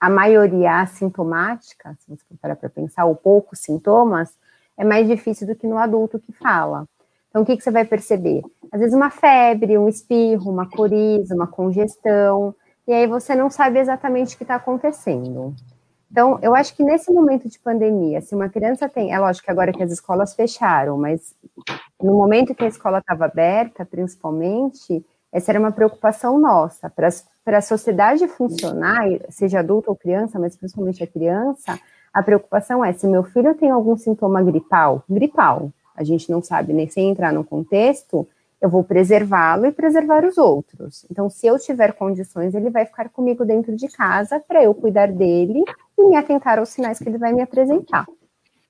a maioria assintomática, se você parar para pensar, ou poucos sintomas, é mais difícil do que no adulto que fala. Então, o que, que você vai perceber? Às vezes uma febre, um espirro, uma coriza, uma congestão, e aí você não sabe exatamente o que está acontecendo. Então, eu acho que nesse momento de pandemia, se uma criança tem, é lógico que agora que as escolas fecharam, mas no momento que a escola estava aberta, principalmente, essa era uma preocupação nossa, para a sociedade funcionar, seja adulto ou criança, mas principalmente a criança, a preocupação é se meu filho tem algum sintoma gripal, gripal, a gente não sabe nem sem entrar no contexto, eu vou preservá-lo e preservar os outros. Então, se eu tiver condições, ele vai ficar comigo dentro de casa para eu cuidar dele e me atentar aos sinais que ele vai me apresentar,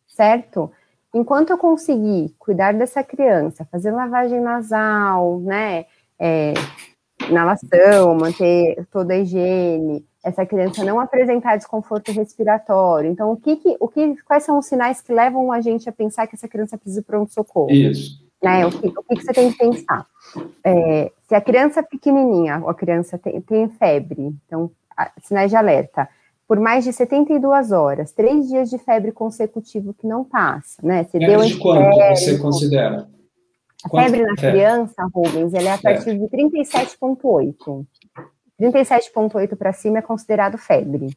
certo? Enquanto eu conseguir cuidar dessa criança, fazer lavagem nasal, né, é, inalação, manter toda a higiene, essa criança não apresentar desconforto respiratório. Então, o que, que, o que, quais são os sinais que levam a gente a pensar que essa criança precisa de pronto-socorro? Isso. Né? O, que, o que você tem que pensar? É, se a criança pequenininha, ou a criança tem, tem febre, então, sinais de alerta, por mais de 72 horas, três dias de febre consecutivo que não passa, né? Você febre deu de quanto você considera? A febre na febre? criança, Rubens, ele é a partir é. de 37,8. 37,8 para cima é considerado febre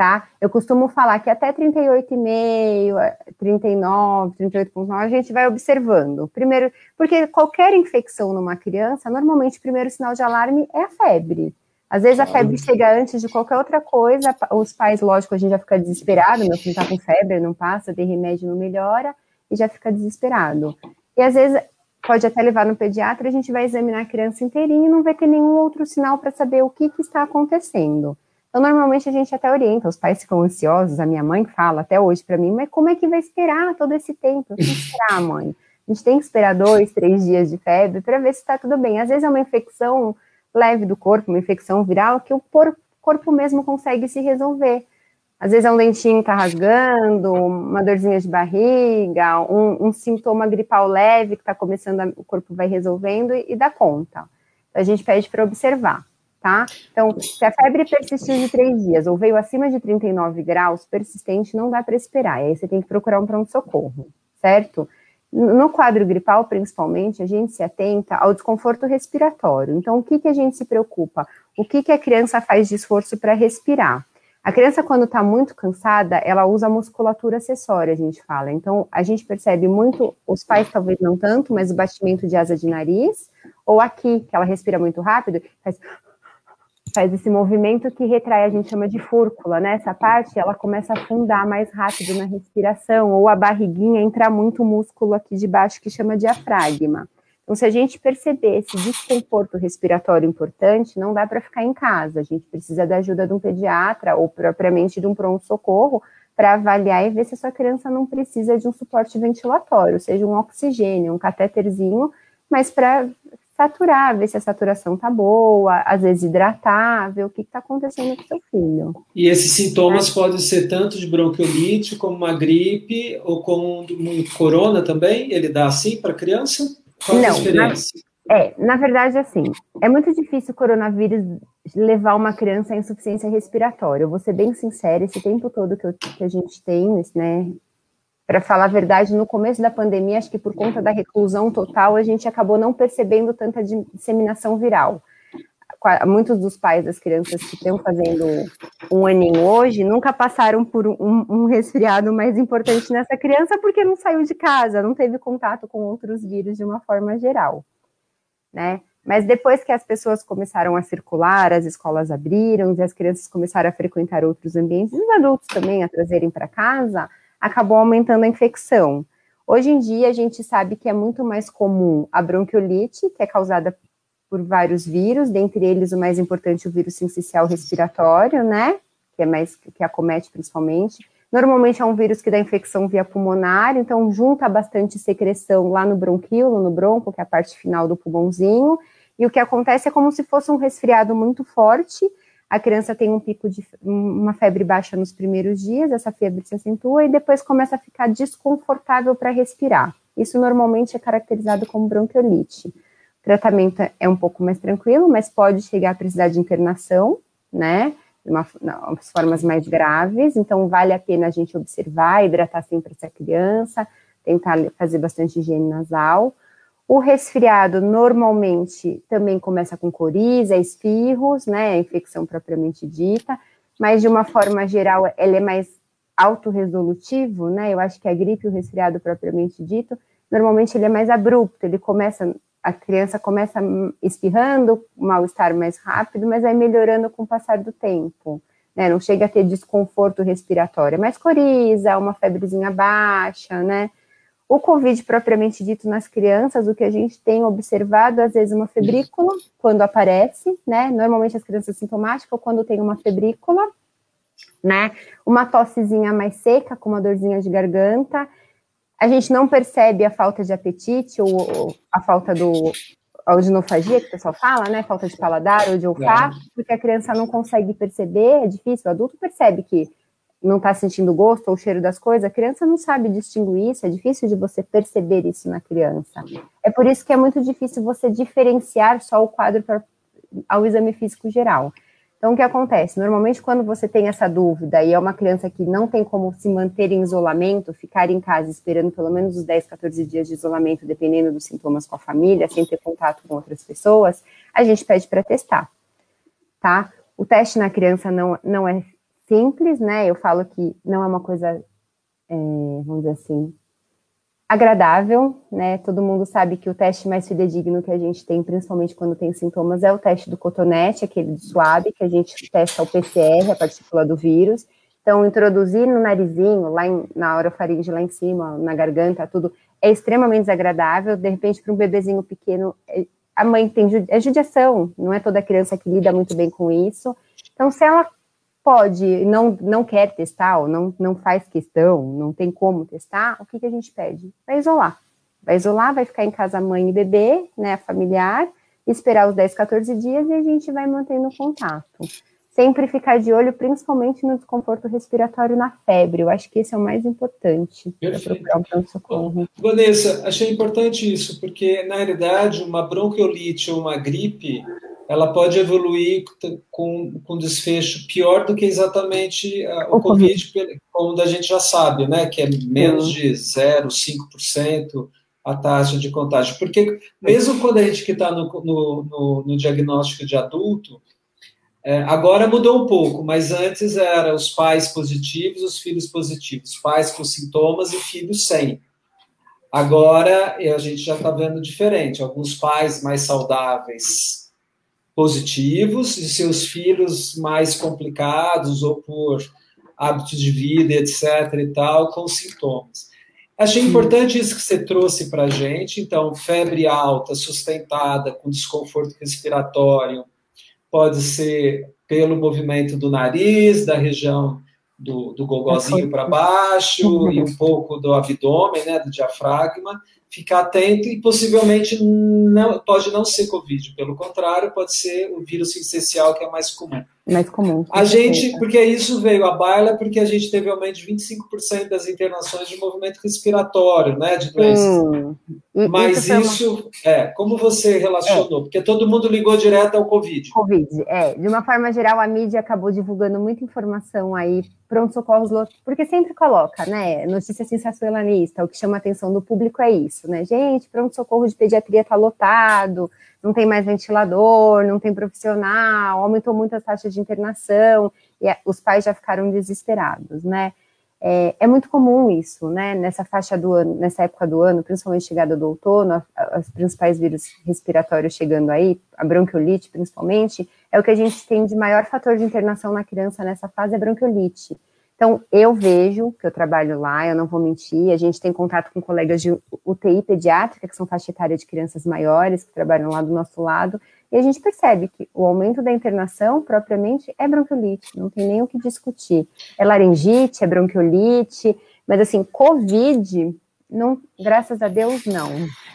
tá? Eu costumo falar que até 38,5, 39, 38,9 a gente vai observando. Primeiro, porque qualquer infecção numa criança, normalmente o primeiro sinal de alarme é a febre. Às vezes a febre chega antes de qualquer outra coisa, os pais, lógico, a gente já fica desesperado, meu filho tá com febre, não passa, tem remédio, não melhora, e já fica desesperado. E às vezes pode até levar no pediatra, a gente vai examinar a criança inteirinha e não vai ter nenhum outro sinal para saber o que, que está acontecendo. Então, normalmente a gente até orienta, os pais ficam ansiosos, a minha mãe fala até hoje para mim, mas como é que vai esperar todo esse tempo? Tem que esperar, mãe. A gente tem que esperar dois, três dias de febre para ver se está tudo bem. Às vezes é uma infecção leve do corpo, uma infecção viral, que o corpo mesmo consegue se resolver. Às vezes é um dentinho está rasgando, uma dorzinha de barriga, um, um sintoma gripal leve que está começando, a, o corpo vai resolvendo e, e dá conta. A gente pede para observar tá? Então, se a febre persistiu de três dias ou veio acima de 39 graus, persistente, não dá para esperar. Aí você tem que procurar um pronto-socorro, certo? No quadro gripal, principalmente, a gente se atenta ao desconforto respiratório. Então, o que, que a gente se preocupa? O que, que a criança faz de esforço para respirar? A criança, quando está muito cansada, ela usa musculatura acessória, a gente fala. Então, a gente percebe muito, os pais talvez não tanto, mas o batimento de asa de nariz, ou aqui, que ela respira muito rápido, faz faz esse movimento que retrai, a gente chama de fúrcula, né? Essa parte, ela começa a afundar mais rápido na respiração, ou a barriguinha entra muito músculo aqui de baixo que chama diafragma. Então, se a gente perceber esse desconforto respiratório importante, não dá para ficar em casa. A gente precisa da ajuda de um pediatra ou propriamente de um pronto-socorro para avaliar e ver se a sua criança não precisa de um suporte ventilatório, seja um oxigênio, um catéterzinho, mas para saturar, ver se a saturação tá boa, às vezes hidratar, ver o que está acontecendo com seu filho. E esses sintomas é. podem ser tanto de bronquiolite, como uma gripe, ou como um corona também? Ele dá assim para a criança? Qual Não? Na, é, na verdade, assim, é muito difícil o coronavírus levar uma criança à insuficiência respiratória. Eu vou ser bem sincera, esse tempo todo que, eu, que a gente tem, né, para falar a verdade, no começo da pandemia, acho que por conta da reclusão total, a gente acabou não percebendo tanta disseminação viral. Muitos dos pais das crianças que estão fazendo um aninho hoje nunca passaram por um, um resfriado mais importante nessa criança porque não saiu de casa, não teve contato com outros vírus de uma forma geral, né? Mas depois que as pessoas começaram a circular, as escolas abriram, e as crianças começaram a frequentar outros ambientes, os adultos também a trazerem para casa, acabou aumentando a infecção. Hoje em dia, a gente sabe que é muito mais comum a bronquiolite, que é causada por vários vírus, dentre eles o mais importante o vírus sincicial respiratório, né? Que é mais que acomete principalmente. Normalmente é um vírus que dá infecção via pulmonar, então junta bastante secreção lá no bronquíolo, no bronco, que é a parte final do pulmãozinho, e o que acontece é como se fosse um resfriado muito forte, a criança tem um pico de uma febre baixa nos primeiros dias, essa febre se acentua e depois começa a ficar desconfortável para respirar. Isso normalmente é caracterizado como bronquiolite. Tratamento é um pouco mais tranquilo, mas pode chegar a precisar de internação, né? Uma, umas formas mais graves, então vale a pena a gente observar, hidratar sempre essa criança, tentar fazer bastante higiene nasal. O resfriado normalmente também começa com coriza, espirros, né, a infecção propriamente dita, mas de uma forma geral ele é mais autorresolutivo, né? Eu acho que a gripe o resfriado propriamente dito, normalmente ele é mais abrupto, ele começa, a criança começa espirrando, mal-estar mais rápido, mas vai melhorando com o passar do tempo. Né, não chega a ter desconforto respiratório, mais coriza, uma febrezinha baixa, né? O Covid propriamente dito nas crianças, o que a gente tem observado, às vezes, uma febrícula, quando aparece, né? Normalmente as crianças sintomáticas, ou quando tem uma febrícula, né? Uma tossezinha mais seca, com uma dorzinha de garganta. A gente não percebe a falta de apetite ou, ou a falta do a odinofagia, que o pessoal fala, né? Falta de paladar ou de olfato, porque a criança não consegue perceber, é difícil, o adulto percebe que não está sentindo gosto ou cheiro das coisas, a criança não sabe distinguir isso, é difícil de você perceber isso na criança. É por isso que é muito difícil você diferenciar só o quadro pra, ao exame físico geral. Então, o que acontece? Normalmente, quando você tem essa dúvida e é uma criança que não tem como se manter em isolamento, ficar em casa esperando pelo menos os 10, 14 dias de isolamento, dependendo dos sintomas com a família, sem ter contato com outras pessoas, a gente pede para testar, tá? O teste na criança não, não é simples, né? Eu falo que não é uma coisa, é, vamos dizer assim, agradável, né? Todo mundo sabe que o teste mais fidedigno que a gente tem, principalmente quando tem sintomas, é o teste do cotonete, aquele do suave, que a gente testa o PCR, a partícula do vírus. Então, introduzir no narizinho, lá em, na orofaringe, lá em cima, na garganta, tudo, é extremamente desagradável. De repente, para um bebezinho pequeno, é, a mãe tem é judiação, não é toda criança que lida muito bem com isso. Então, se ela pode, não, não quer testar, ou não, não faz questão, não tem como testar, o que, que a gente pede? Vai isolar. Vai isolar, vai ficar em casa mãe e bebê, né, familiar, esperar os 10, 14 dias e a gente vai mantendo contato. Sempre ficar de olho, principalmente no desconforto respiratório na febre. Eu acho que esse é o mais importante para procurar um pronto-socorro. Vanessa, achei importante isso, porque na realidade uma bronquiolite ou uma gripe ela pode evoluir com, com desfecho pior do que exatamente uh, o, o COVID, COVID, como a gente já sabe, né, que é menos uhum. de 0,5% a taxa de contágio. Porque mesmo quando a gente que está no, no, no, no, diagnóstico de adulto, é, agora mudou um pouco, mas antes era os pais positivos, os filhos positivos, pais com sintomas e filhos sem. Agora a gente já está vendo diferente, alguns pais mais saudáveis positivos e seus filhos mais complicados ou por hábitos de vida, etc. e tal, com sintomas. Achei importante isso que você trouxe para a gente. Então, febre alta, sustentada, com desconforto respiratório, pode ser pelo movimento do nariz, da região do, do gogozinho para baixo e um pouco do abdômen, né, do diafragma, ficar atento e possivelmente não, pode não ser Covid, pelo contrário, pode ser o vírus essencial que é mais comum. Mais comum. A gente, porque isso veio à baila, porque a gente teve aumento de 25% das internações de movimento respiratório, né, de doenças. Hum. Mas isso, isso é, como você relacionou? É. Porque todo mundo ligou direto ao Covid. Covid, é. De uma forma geral, a mídia acabou divulgando muita informação aí, pronto-socorros, porque sempre coloca, né, notícia sensacionalista, o que chama a atenção do público é isso, né, gente, pronto-socorro de pediatria está lotado, não tem mais ventilador, não tem profissional, aumentou muito as taxas de internação, e os pais já ficaram desesperados, né? É, é, muito comum isso, né? Nessa faixa do ano, nessa época do ano, principalmente chegada do outono, os principais vírus respiratórios chegando aí, a bronquiolite principalmente, é o que a gente tem de maior fator de internação na criança nessa fase, é a bronquiolite. Então, eu vejo que eu trabalho lá, eu não vou mentir, a gente tem contato com colegas de UTI pediátrica, que são faixa etária de crianças maiores, que trabalham lá do nosso lado, e a gente percebe que o aumento da internação, propriamente, é bronquiolite, não tem nem o que discutir. É laringite, é bronquiolite, mas assim, Covid, não, graças a Deus, não.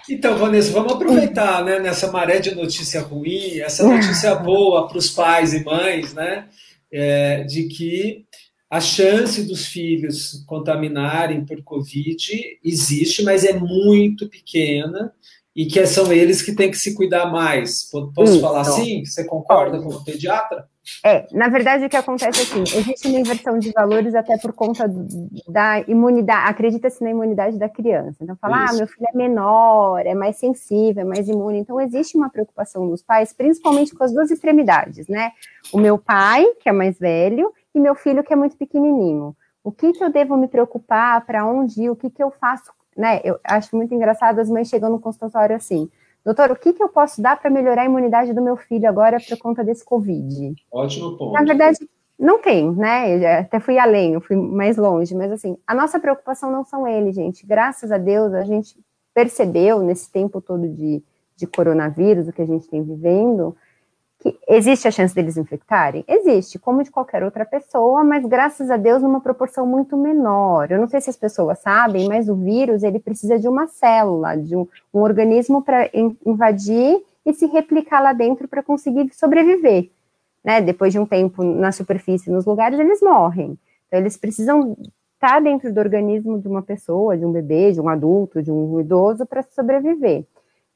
Então, Vanessa, vamos aproveitar, né, nessa maré de notícia ruim, essa notícia *laughs* boa para os pais e mães, né, é, de que a chance dos filhos contaminarem por Covid existe, mas é muito pequena e que são eles que têm que se cuidar mais. Posso Isso. falar assim? Você concorda com o pediatra? É, na verdade o que acontece é assim, existe uma inversão de valores até por conta da imunidade, acredita-se na imunidade da criança. Então fala, ah, meu filho é menor, é mais sensível, é mais imune. Então existe uma preocupação dos pais, principalmente com as duas extremidades, né? O meu pai, que é mais velho, e meu filho que é muito pequenininho. O que, que eu devo me preocupar? Para onde ir? O que, que eu faço? Né? Eu acho muito engraçado as mães chegando no consultório assim. Doutor, o que, que eu posso dar para melhorar a imunidade do meu filho agora por conta desse Covid? Ótimo ponto. Na verdade, não tem, né? Eu até fui além, eu fui mais longe, mas assim, a nossa preocupação não são eles, gente. Graças a Deus, a gente percebeu nesse tempo todo de, de coronavírus, o que a gente tem vivendo, que existe a chance deles infectarem? Existe, como de qualquer outra pessoa, mas graças a Deus numa proporção muito menor. Eu não sei se as pessoas sabem, mas o vírus ele precisa de uma célula, de um, um organismo para invadir e se replicar lá dentro para conseguir sobreviver. Né? Depois de um tempo na superfície, nos lugares, eles morrem. Então, eles precisam estar dentro do organismo de uma pessoa, de um bebê, de um adulto, de um idoso, para sobreviver.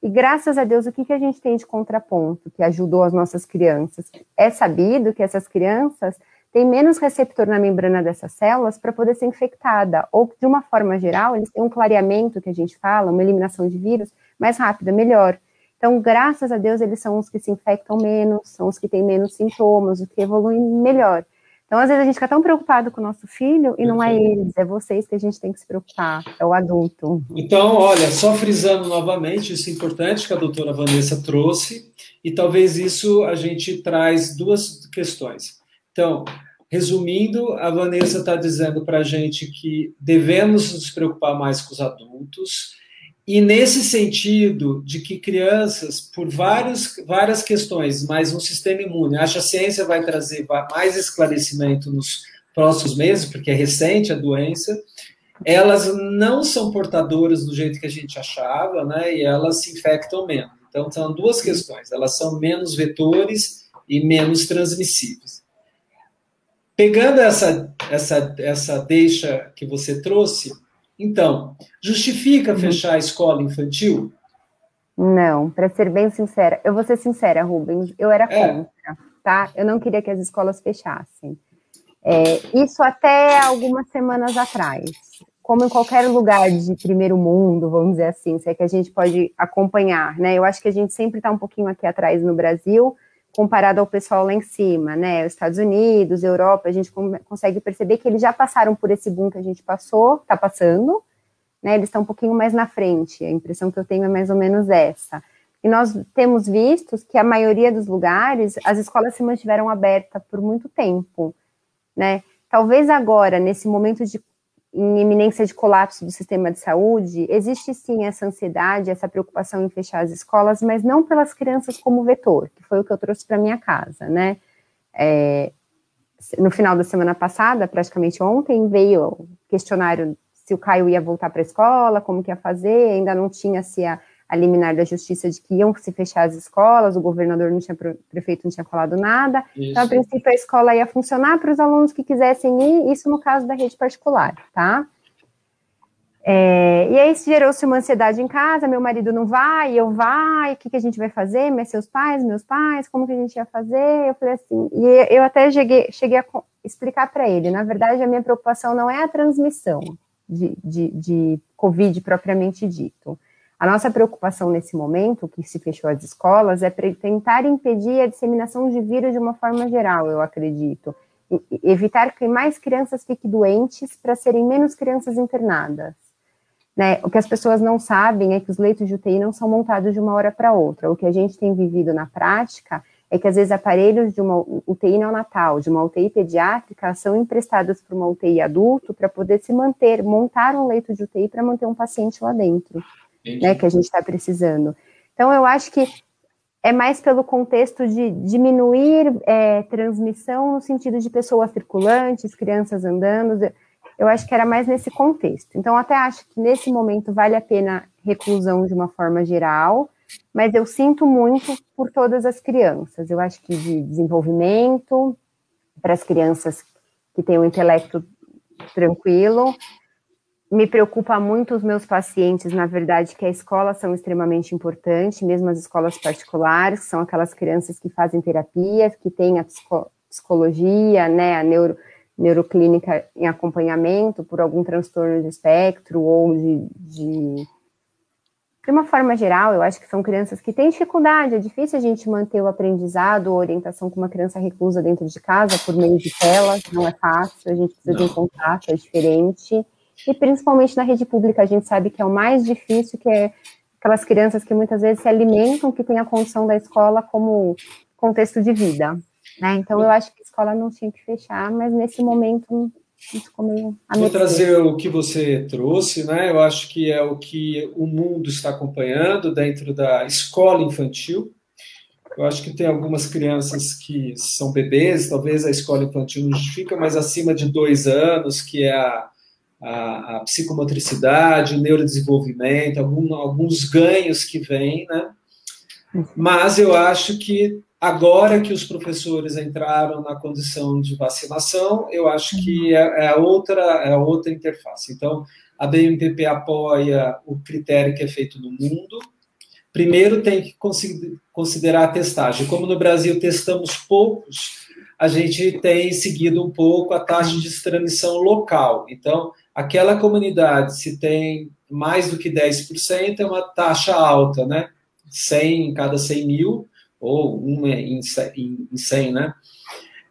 E graças a Deus, o que, que a gente tem de contraponto que ajudou as nossas crianças? É sabido que essas crianças têm menos receptor na membrana dessas células para poder ser infectada, ou de uma forma geral, eles têm um clareamento que a gente fala, uma eliminação de vírus mais rápida, melhor. Então, graças a Deus, eles são os que se infectam menos, são os que têm menos sintomas, os que evoluem melhor. Então, às vezes, a gente fica tão preocupado com o nosso filho e não é eles, é vocês que a gente tem que se preocupar, é o adulto. Então, olha, só frisando novamente, isso é importante que a doutora Vanessa trouxe, e talvez isso a gente traz duas questões. Então, resumindo, a Vanessa está dizendo para a gente que devemos nos preocupar mais com os adultos, e nesse sentido de que crianças, por vários, várias questões, mas um sistema imune, acho que a ciência vai trazer mais esclarecimento nos próximos meses, porque é recente a doença, elas não são portadoras do jeito que a gente achava, né? E elas se infectam menos. Então, são duas questões: elas são menos vetores e menos transmissíveis. Pegando essa, essa, essa deixa que você trouxe, então, justifica uhum. fechar a escola infantil? Não, para ser bem sincera, eu vou ser sincera, Rubens, eu era é. contra, tá? Eu não queria que as escolas fechassem. É, isso até algumas semanas atrás. Como em qualquer lugar de primeiro mundo, vamos dizer assim, se é que a gente pode acompanhar, né? Eu acho que a gente sempre está um pouquinho aqui atrás no Brasil, comparado ao pessoal lá em cima, né? Os Estados Unidos, Europa, a gente consegue perceber que eles já passaram por esse boom que a gente passou, está passando, né? Eles estão um pouquinho mais na frente. A impressão que eu tenho é mais ou menos essa. E nós temos visto que a maioria dos lugares as escolas se mantiveram abertas por muito tempo, né? Talvez agora, nesse momento de em iminência de colapso do sistema de saúde, existe sim essa ansiedade, essa preocupação em fechar as escolas, mas não pelas crianças como vetor, que foi o que eu trouxe para minha casa, né? É, no final da semana passada, praticamente ontem, veio o questionário se o Caio ia voltar para a escola, como que ia fazer, ainda não tinha se a, a liminar da justiça de que iam se fechar as escolas, o governador não tinha, o prefeito não tinha falado nada. Isso. Então, a princípio, a escola ia funcionar para os alunos que quisessem ir, isso no caso da rede particular, tá? É, e aí gerou-se uma ansiedade em casa, meu marido não vai, eu vai, o que, que a gente vai fazer? Mas seus pais, meus pais, como que a gente ia fazer? Eu falei assim, e eu até cheguei, cheguei a explicar para ele, na verdade a minha preocupação não é a transmissão de, de, de Covid propriamente dito, a nossa preocupação nesse momento, que se fechou as escolas, é tentar impedir a disseminação de vírus de uma forma geral, eu acredito. E evitar que mais crianças fiquem doentes para serem menos crianças internadas. Né? O que as pessoas não sabem é que os leitos de UTI não são montados de uma hora para outra. O que a gente tem vivido na prática é que às vezes aparelhos de uma UTI neonatal, de uma UTI pediátrica, são emprestados para uma UTI adulto para poder se manter, montar um leito de UTI para manter um paciente lá dentro né, que a gente está precisando. Então, eu acho que é mais pelo contexto de diminuir é, transmissão no sentido de pessoas circulantes, crianças andando. Eu acho que era mais nesse contexto. Então, até acho que nesse momento vale a pena reclusão de uma forma geral, mas eu sinto muito por todas as crianças. Eu acho que de desenvolvimento, para as crianças que têm o um intelecto tranquilo, me preocupa muito os meus pacientes, na verdade, que a escola são extremamente importantes, mesmo as escolas particulares, que são aquelas crianças que fazem terapia, que têm a psicologia, né, a neuro, neuroclínica em acompanhamento por algum transtorno de espectro ou de, de, de uma forma geral, eu acho que são crianças que têm dificuldade, é difícil a gente manter o aprendizado ou orientação com uma criança reclusa dentro de casa por meio de telas, não é fácil, a gente precisa não. de um contato, é diferente e principalmente na rede pública a gente sabe que é o mais difícil, que é aquelas crianças que muitas vezes se alimentam, que têm a condição da escola como contexto de vida. Né? Então eu acho que a escola não tinha que fechar, mas nesse momento Vou trazer o que você trouxe, né? Eu acho que é o que o mundo está acompanhando dentro da escola infantil. Eu acho que tem algumas crianças que são bebês, talvez a escola infantil não justifica, mas acima de dois anos, que é a, a, a psicomotricidade, o neurodesenvolvimento, algum, alguns ganhos que vêm, né? Mas eu acho que Agora que os professores entraram na condição de vacinação, eu acho que é, é outra, é outra interface. Então, a BMPP apoia o critério que é feito no mundo. Primeiro, tem que considerar a testagem. Como no Brasil testamos poucos, a gente tem seguido um pouco a taxa de transmissão local. Então, aquela comunidade, se tem mais do que 10%, é uma taxa alta, né? 100 em cada 100 mil ou uma em 100, né?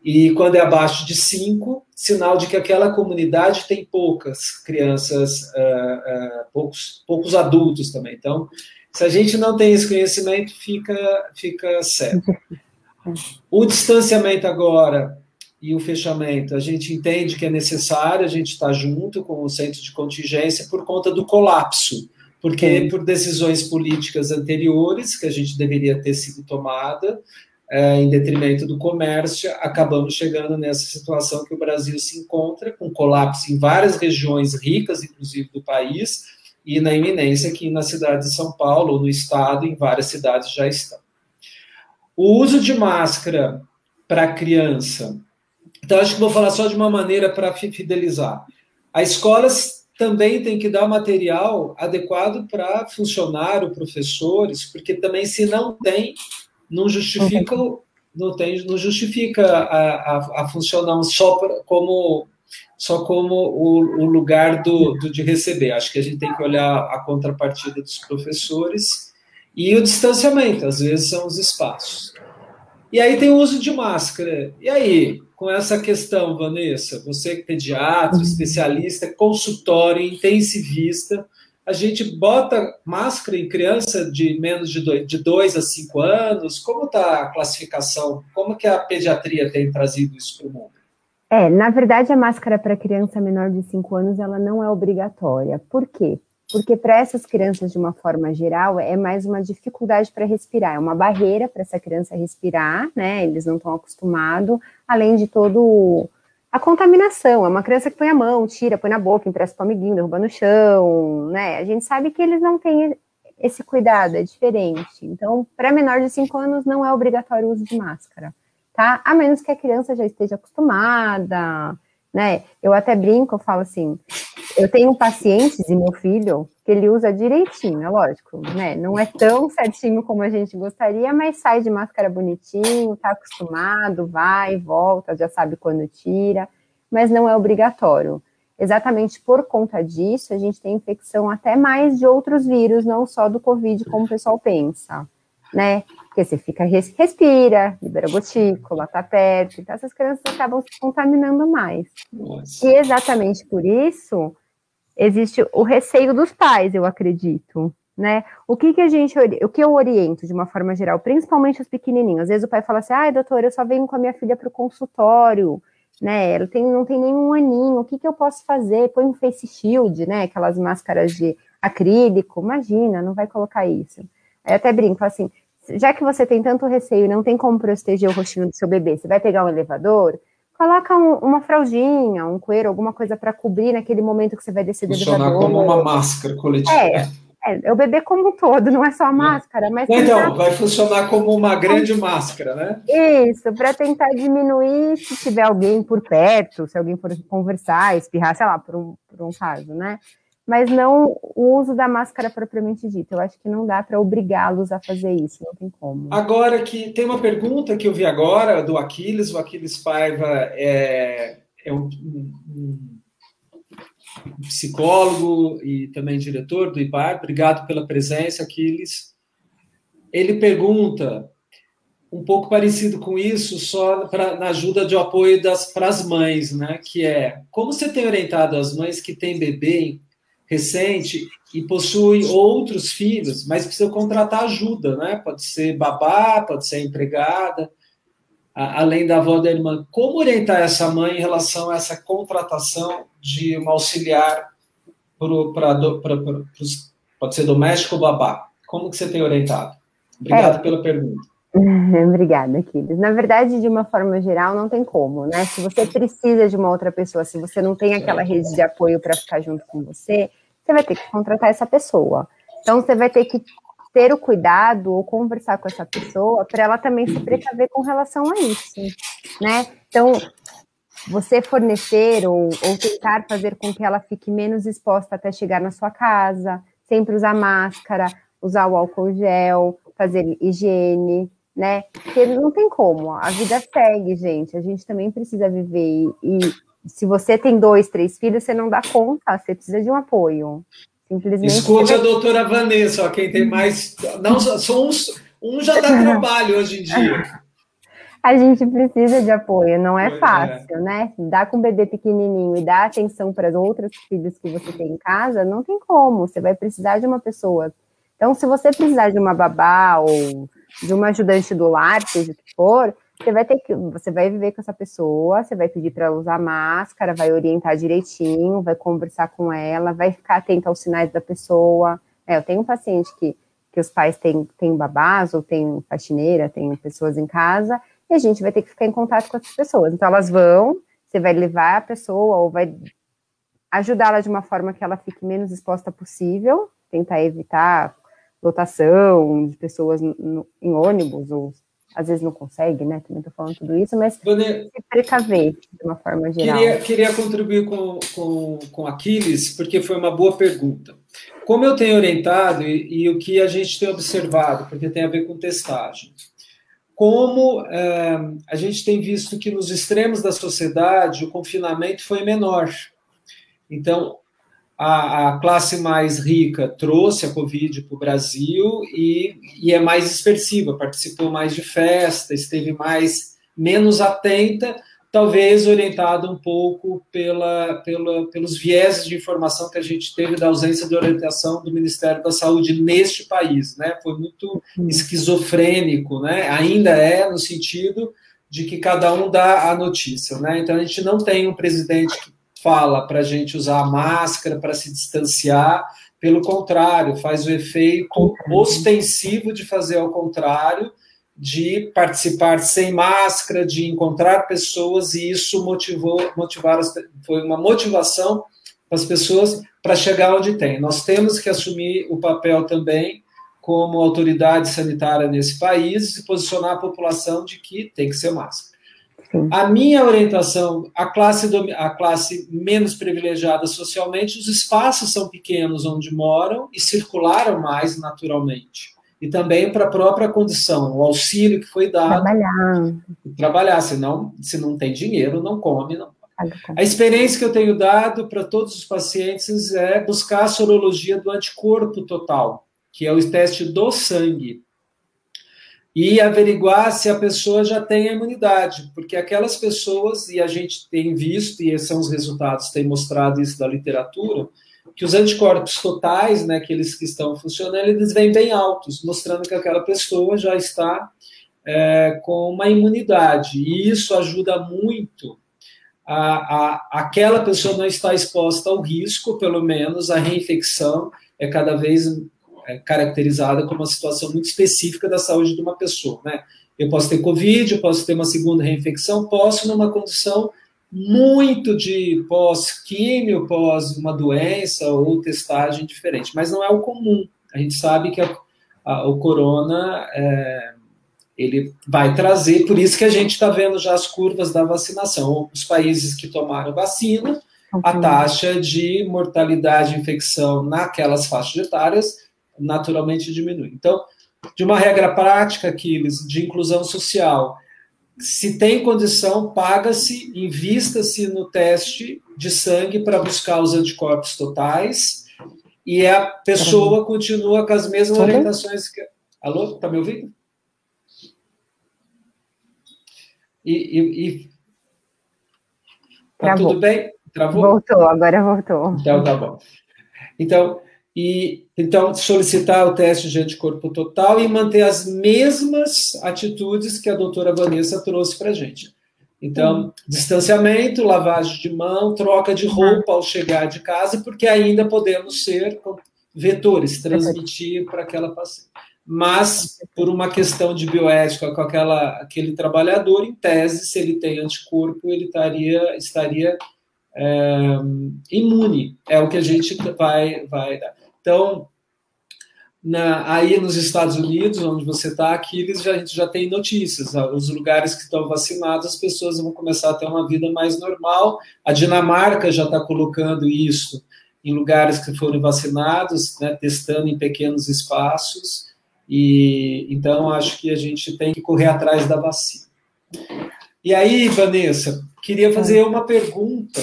E quando é abaixo de 5, sinal de que aquela comunidade tem poucas crianças, uh, uh, poucos, poucos adultos também. Então, se a gente não tem esse conhecimento, fica, fica certo. *laughs* O distanciamento agora e o fechamento, a gente entende que é necessário, a gente está junto com o centro de contingência por conta do colapso porque por decisões políticas anteriores, que a gente deveria ter sido tomada, é, em detrimento do comércio, acabamos chegando nessa situação que o Brasil se encontra, com colapso em várias regiões ricas, inclusive do país, e na iminência aqui na cidade de São Paulo, ou no estado, em várias cidades já estão. O uso de máscara para criança. Então, acho que vou falar só de uma maneira para fidelizar. A escola também tem que dar material adequado para funcionário, professores, porque também se não tem, não justifica, não tem, não justifica a, a, a funcionar só pra, como só como o, o lugar do, do, de receber. Acho que a gente tem que olhar a contrapartida dos professores e o distanciamento, às vezes são os espaços. E aí tem o uso de máscara. E aí, com essa questão, Vanessa, você que é pediatra, uhum. especialista, consultório, intensivista, a gente bota máscara em criança de menos de dois, de dois a cinco anos? Como está a classificação? Como que a pediatria tem trazido isso para o mundo? É, na verdade, a máscara para criança menor de 5 anos, ela não é obrigatória. Por quê? Porque para essas crianças, de uma forma geral, é mais uma dificuldade para respirar, é uma barreira para essa criança respirar, né? Eles não estão acostumados, além de todo a contaminação. É uma criança que põe a mão, tira, põe na boca, empresta para o amiguinho, derruba no chão, né? A gente sabe que eles não têm esse cuidado, é diferente. Então, para menor de 5 anos, não é obrigatório o uso de máscara, tá? A menos que a criança já esteja acostumada, né? Eu até brinco, eu falo assim, eu tenho pacientes e meu filho que ele usa direitinho, é lógico, né? Não é tão certinho como a gente gostaria, mas sai de máscara bonitinho, tá acostumado, vai, volta, já sabe quando tira, mas não é obrigatório. Exatamente por conta disso, a gente tem infecção até mais de outros vírus, não só do Covid, como o pessoal pensa, né? Porque você fica, respira, libera gotícula, tá perto, então essas crianças acabam se contaminando mais. Nossa. E exatamente por isso, existe o receio dos pais, eu acredito, né? O que que a gente, o que eu oriento de uma forma geral, principalmente os pequenininhos. Às vezes o pai fala assim: "Ai, doutor, eu só venho com a minha filha para o consultório, né? Ela tem, não tem nenhum aninho. O que que eu posso fazer? Põe um face shield, né? Aquelas máscaras de acrílico. Imagina, não vai colocar isso. Aí até brinco assim: já que você tem tanto receio e não tem como proteger o rostinho do seu bebê, você vai pegar um elevador, coloca um, uma fraldinha, um coeiro, alguma coisa para cobrir naquele momento que você vai descer do Funcionar elevador. como uma máscara coletiva. É, é, é, o bebê como um todo, não é só a é. máscara, mas então vai funcionar como uma grande máscara, né? Isso, para tentar diminuir se tiver alguém por perto, se alguém for conversar, espirrar, sei lá, por um, por um caso, né? Mas não o uso da máscara propriamente dita. Eu acho que não dá para obrigá-los a fazer isso, não tem como. Agora que tem uma pergunta que eu vi agora do Aquiles, o Aquiles Paiva é, é um, um, psicólogo e também diretor do IPAR. Obrigado pela presença, Aquiles. Ele pergunta um pouco parecido com isso, só pra, na ajuda de apoio para as mães, né? Que é como você tem orientado as mães que têm bebê recente e possui outros filhos, mas precisa contratar ajuda, né? Pode ser babá, pode ser empregada, além da avó da irmã. Como orientar essa mãe em relação a essa contratação de uma auxiliar para pode ser doméstico ou babá? Como que você tem orientado? Obrigado é. pela pergunta. *laughs* Obrigada, Aquiles. Na verdade, de uma forma geral, não tem como, né? Se você precisa de uma outra pessoa, se você não tem aquela rede de apoio para ficar junto com você, você vai ter que contratar essa pessoa. Então, você vai ter que ter o cuidado ou conversar com essa pessoa para ela também se precaver com relação a isso, né? Então, você fornecer ou, ou tentar fazer com que ela fique menos exposta até chegar na sua casa, sempre usar máscara, usar o álcool gel, fazer higiene, né? Porque não tem como, a vida segue, gente. A gente também precisa viver. E, se você tem dois, três filhos, você não dá conta, você precisa de um apoio. Simplesmente. Escute a doutora Vanessa, ó, quem tem mais. Não, só uns, um já dá trabalho hoje em dia. *laughs* A gente precisa de apoio, não é é. fácil, é. né? Dar com um bebê pequenininho e dar atenção para as outras filhos que você tem em casa, não tem como. Você vai precisar de uma pessoa. Então, se você precisar de uma babá ou de uma ajudante do lar, seja o que for, você vai ter que, você vai viver com essa pessoa, você vai pedir para ela usar máscara, vai orientar direitinho, vai conversar com ela, vai ficar atento aos sinais da pessoa. É, eu tenho um paciente que, que os pais têm, têm babás ou têm faxineira, têm pessoas em casa, e a gente vai ter que ficar em contato com essas pessoas. Então elas vão, você vai levar a pessoa ou vai ajudá-la de uma forma que ela fique menos exposta possível, tentar evitar lotação de pessoas no, em ônibus, ou às vezes não consegue, né? Também estou falando tudo isso, mas se precaver de uma forma geral. Queria, queria contribuir com, com, com Aquiles, porque foi uma boa pergunta. Como eu tenho orientado e, e o que a gente tem observado, porque tem a ver com testagem, como é, a gente tem visto que nos extremos da sociedade o confinamento foi menor. Então, a, a classe mais rica trouxe a Covid para o Brasil e, e é mais dispersiva, participou mais de festa, esteve mais menos atenta, talvez orientada um pouco pela, pela, pelos vieses de informação que a gente teve da ausência de orientação do Ministério da Saúde neste país, né? Foi muito uhum. esquizofrênico, né? Ainda é no sentido de que cada um dá a notícia, né? Então a gente não tem um presidente que fala para a gente usar a máscara para se distanciar, pelo contrário, faz o efeito ostensivo de fazer ao contrário, de participar sem máscara, de encontrar pessoas, e isso motivou, motivar, foi uma motivação para as pessoas para chegar onde tem. Nós temos que assumir o papel também como autoridade sanitária nesse país e posicionar a população de que tem que ser máscara. A minha orientação, a classe, a classe menos privilegiada socialmente, os espaços são pequenos onde moram e circularam mais naturalmente. E também para a própria condição, o auxílio que foi dado. Trabalhar. Trabalhar, senão, se não tem dinheiro, não come, não. A experiência que eu tenho dado para todos os pacientes é buscar a sorologia do anticorpo total, que é o teste do sangue e averiguar se a pessoa já tem a imunidade, porque aquelas pessoas, e a gente tem visto, e esses são os resultados, tem mostrado isso da literatura, que os anticorpos totais, né, aqueles que estão funcionando, eles vêm bem altos, mostrando que aquela pessoa já está é, com uma imunidade, e isso ajuda muito a, a, aquela pessoa não está exposta ao risco, pelo menos a reinfecção é cada vez caracterizada como uma situação muito específica da saúde de uma pessoa, né? Eu posso ter Covid, eu posso ter uma segunda reinfecção, posso numa condição muito de pós-químio, pós uma doença ou testagem diferente, mas não é o comum. A gente sabe que a, a, o corona é, ele vai trazer, por isso que a gente está vendo já as curvas da vacinação. Os países que tomaram vacina, a taxa de mortalidade de infecção naquelas faixas etárias naturalmente diminui. Então, de uma regra prática, Aquiles, de inclusão social, se tem condição, paga-se, invista-se no teste de sangue para buscar os anticorpos totais e a pessoa continua com as mesmas orientações que. Alô, tá me ouvindo? E, e, e... Tá tudo bem? Travou? Voltou, agora voltou. Então tá bom. Então, e então solicitar o teste de anticorpo total e manter as mesmas atitudes que a doutora Vanessa trouxe para a gente. Então, hum. distanciamento, lavagem de mão, troca de roupa ao chegar de casa, porque ainda podemos ser vetores, transmitir para aquela paciente. Mas, por uma questão de bioética com aquela, aquele trabalhador, em tese, se ele tem anticorpo, ele estaria, estaria é, imune. É o que a gente vai, vai dar. Então, na, aí nos Estados Unidos, onde você está, aqui eles já, a gente já tem notícias. Os lugares que estão vacinados, as pessoas vão começar a ter uma vida mais normal. A Dinamarca já está colocando isso em lugares que foram vacinados, né, testando em pequenos espaços. E então acho que a gente tem que correr atrás da vacina. E aí, Vanessa, queria fazer uma pergunta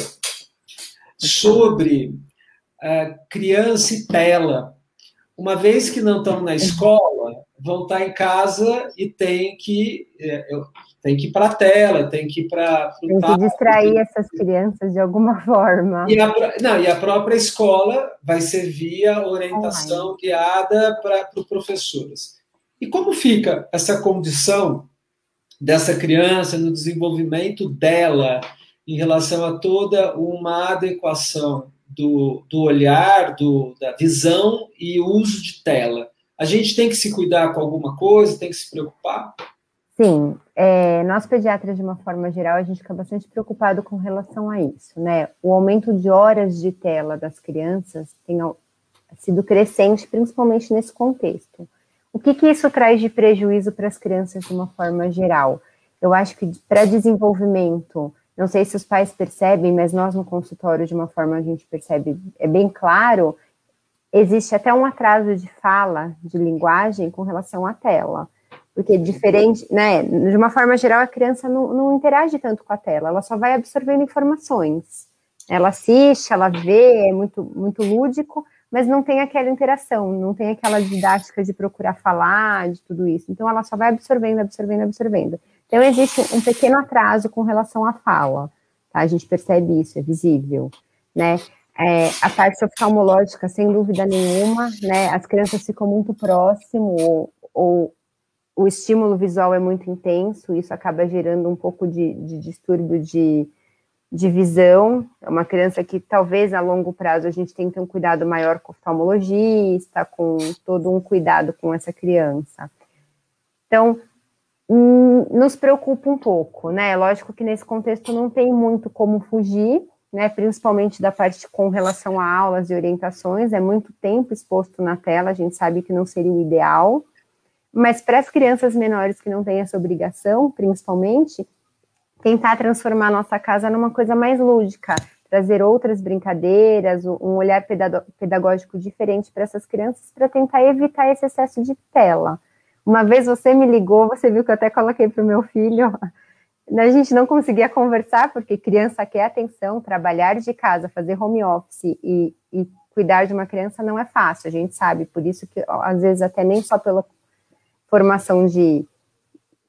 sobre uh, criança e tela uma vez que não estão na escola, vão estar em casa e tem que é, tem que ir para a tela, tem que ir para tem que distrair essas crianças de alguma *laughs* forma. E a, não, e a própria escola vai servir a orientação guiada para os professores. E como fica essa condição dessa criança no desenvolvimento dela em relação a toda uma adequação do, do olhar, do, da visão e uso de tela. A gente tem que se cuidar com alguma coisa, tem que se preocupar? Sim, é, nós pediatras, de uma forma geral, a gente fica bastante preocupado com relação a isso, né? O aumento de horas de tela das crianças tem sido crescente, principalmente nesse contexto. O que, que isso traz de prejuízo para as crianças de uma forma geral? Eu acho que para desenvolvimento não sei se os pais percebem, mas nós no consultório, de uma forma a gente percebe, é bem claro, existe até um atraso de fala, de linguagem com relação à tela. Porque diferente, né? De uma forma geral, a criança não, não interage tanto com a tela, ela só vai absorvendo informações. Ela assiste, ela vê, é muito, muito lúdico, mas não tem aquela interação, não tem aquela didática de procurar falar, de tudo isso. Então, ela só vai absorvendo, absorvendo, absorvendo. Então, existe um pequeno atraso com relação à fala, tá? A gente percebe isso, é visível, né? É, a parte oftalmológica, sem dúvida nenhuma, né? As crianças ficam muito próximo, ou, ou o estímulo visual é muito intenso, isso acaba gerando um pouco de, de distúrbio de, de visão. É uma criança que talvez a longo prazo a gente tenha que ter um cuidado maior com o oftalmologista, com todo um cuidado com essa criança. Então, nos preocupa um pouco, né? Lógico que nesse contexto não tem muito como fugir, né? Principalmente da parte com relação a aulas e orientações, é muito tempo exposto na tela, a gente sabe que não seria o ideal, mas para as crianças menores que não têm essa obrigação, principalmente, tentar transformar a nossa casa numa coisa mais lúdica, trazer outras brincadeiras, um olhar pedagógico diferente para essas crianças, para tentar evitar esse excesso de tela. Uma vez você me ligou, você viu que eu até coloquei para o meu filho. *laughs* A gente não conseguia conversar, porque criança quer atenção, trabalhar de casa, fazer home office e, e cuidar de uma criança não é fácil, a gente sabe. Por isso que, às vezes, até nem só pela formação de,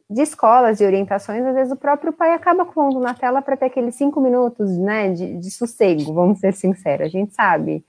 de escolas, de orientações, às vezes o próprio pai acaba pondo na tela para ter aqueles cinco minutos né, de, de sossego, vamos ser sinceros, a gente sabe.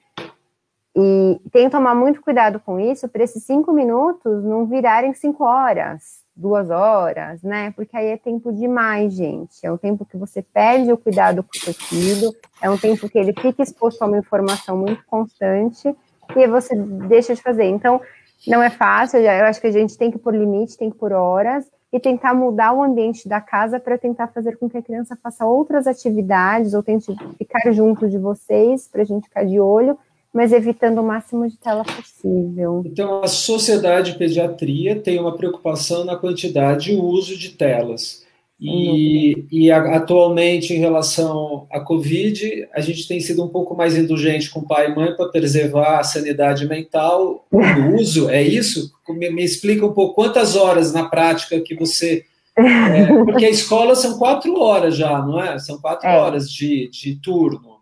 E tem que tomar muito cuidado com isso, para esses cinco minutos não virarem cinco horas, duas horas, né? Porque aí é tempo demais, gente. É um tempo que você perde o cuidado com o seu filho, é um tempo que ele fica exposto a uma informação muito constante e você deixa de fazer. Então, não é fácil, eu acho que a gente tem que pôr limite, tem que pôr horas e tentar mudar o ambiente da casa para tentar fazer com que a criança faça outras atividades ou tente ficar junto de vocês para a gente ficar de olho mas evitando o máximo de tela possível. Então, a Sociedade de Pediatria tem uma preocupação na quantidade e uso de telas. E, e a, atualmente, em relação à Covid, a gente tem sido um pouco mais indulgente com pai e mãe para preservar a sanidade mental. O uso, é isso? Me, me, explica um pouco quantas horas na prática que você. É, porque a escola são quatro horas já, não é? São quatro é. horas de, de turno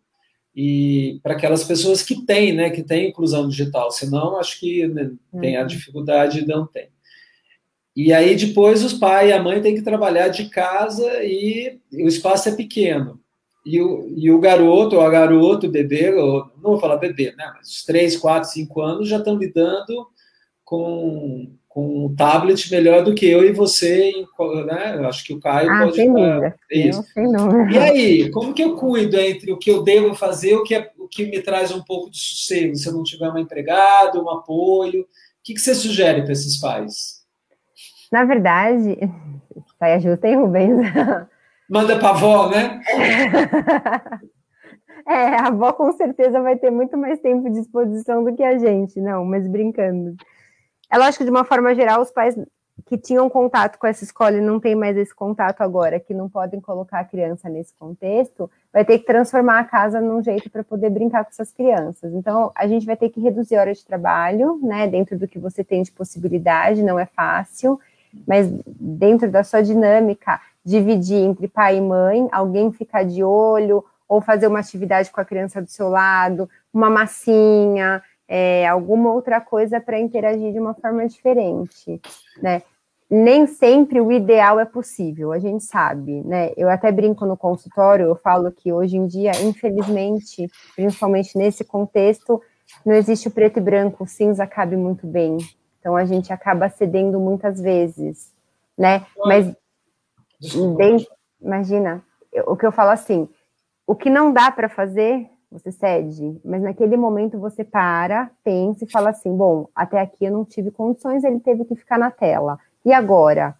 e para aquelas pessoas que têm, né, que têm inclusão digital, senão acho que né, tem a uhum. dificuldade e não tem. E aí depois os pais e a mãe têm que trabalhar de casa e, o espaço é pequeno. E o, e o garoto, ou a garota, o bebê, ou, não vou falar bebê, né, mas os 3, 4, 5 anos já estão lidando com com um tablet melhor do que eu e você, né? Eu acho que o Caio ah, pode sem dúvida. Isso. E aí, como que eu cuido entre o que eu devo fazer e o que, é, o que me traz um pouco de sossego? Se eu não tiver uma empregada, um apoio, o que, que você sugere para esses pais? Na verdade, pai ajuda tem Rubens. Manda para a avó, né? *laughs* É, a avó com certeza vai ter muito mais tempo de exposição do que a gente, não, mas brincando. É lógico que, de uma forma geral, os pais que tinham contato com essa escola e não tem mais esse contato agora, que não podem colocar a criança nesse contexto, vai ter que transformar a casa num jeito para poder brincar com essas crianças. Então, a gente vai ter que reduzir a hora de trabalho, né, dentro do que você tem de possibilidade, não é fácil, mas dentro da sua dinâmica, dividir entre pai e mãe, alguém ficar de olho, ou fazer uma atividade com a criança do seu lado, uma massinha, é, alguma outra coisa para interagir de uma forma diferente, né? Nem sempre o ideal é possível, a gente sabe, né? Eu até brinco no consultório, eu falo que hoje em dia, infelizmente, principalmente nesse contexto, não existe o preto e branco, o cinza cabe muito bem. Então a gente acaba cedendo muitas vezes, né? Mas bem, imagina, o que eu falo assim, o que não dá para fazer, você cede, mas naquele momento você para, pensa e fala assim: bom, até aqui eu não tive condições, ele teve que ficar na tela. E agora?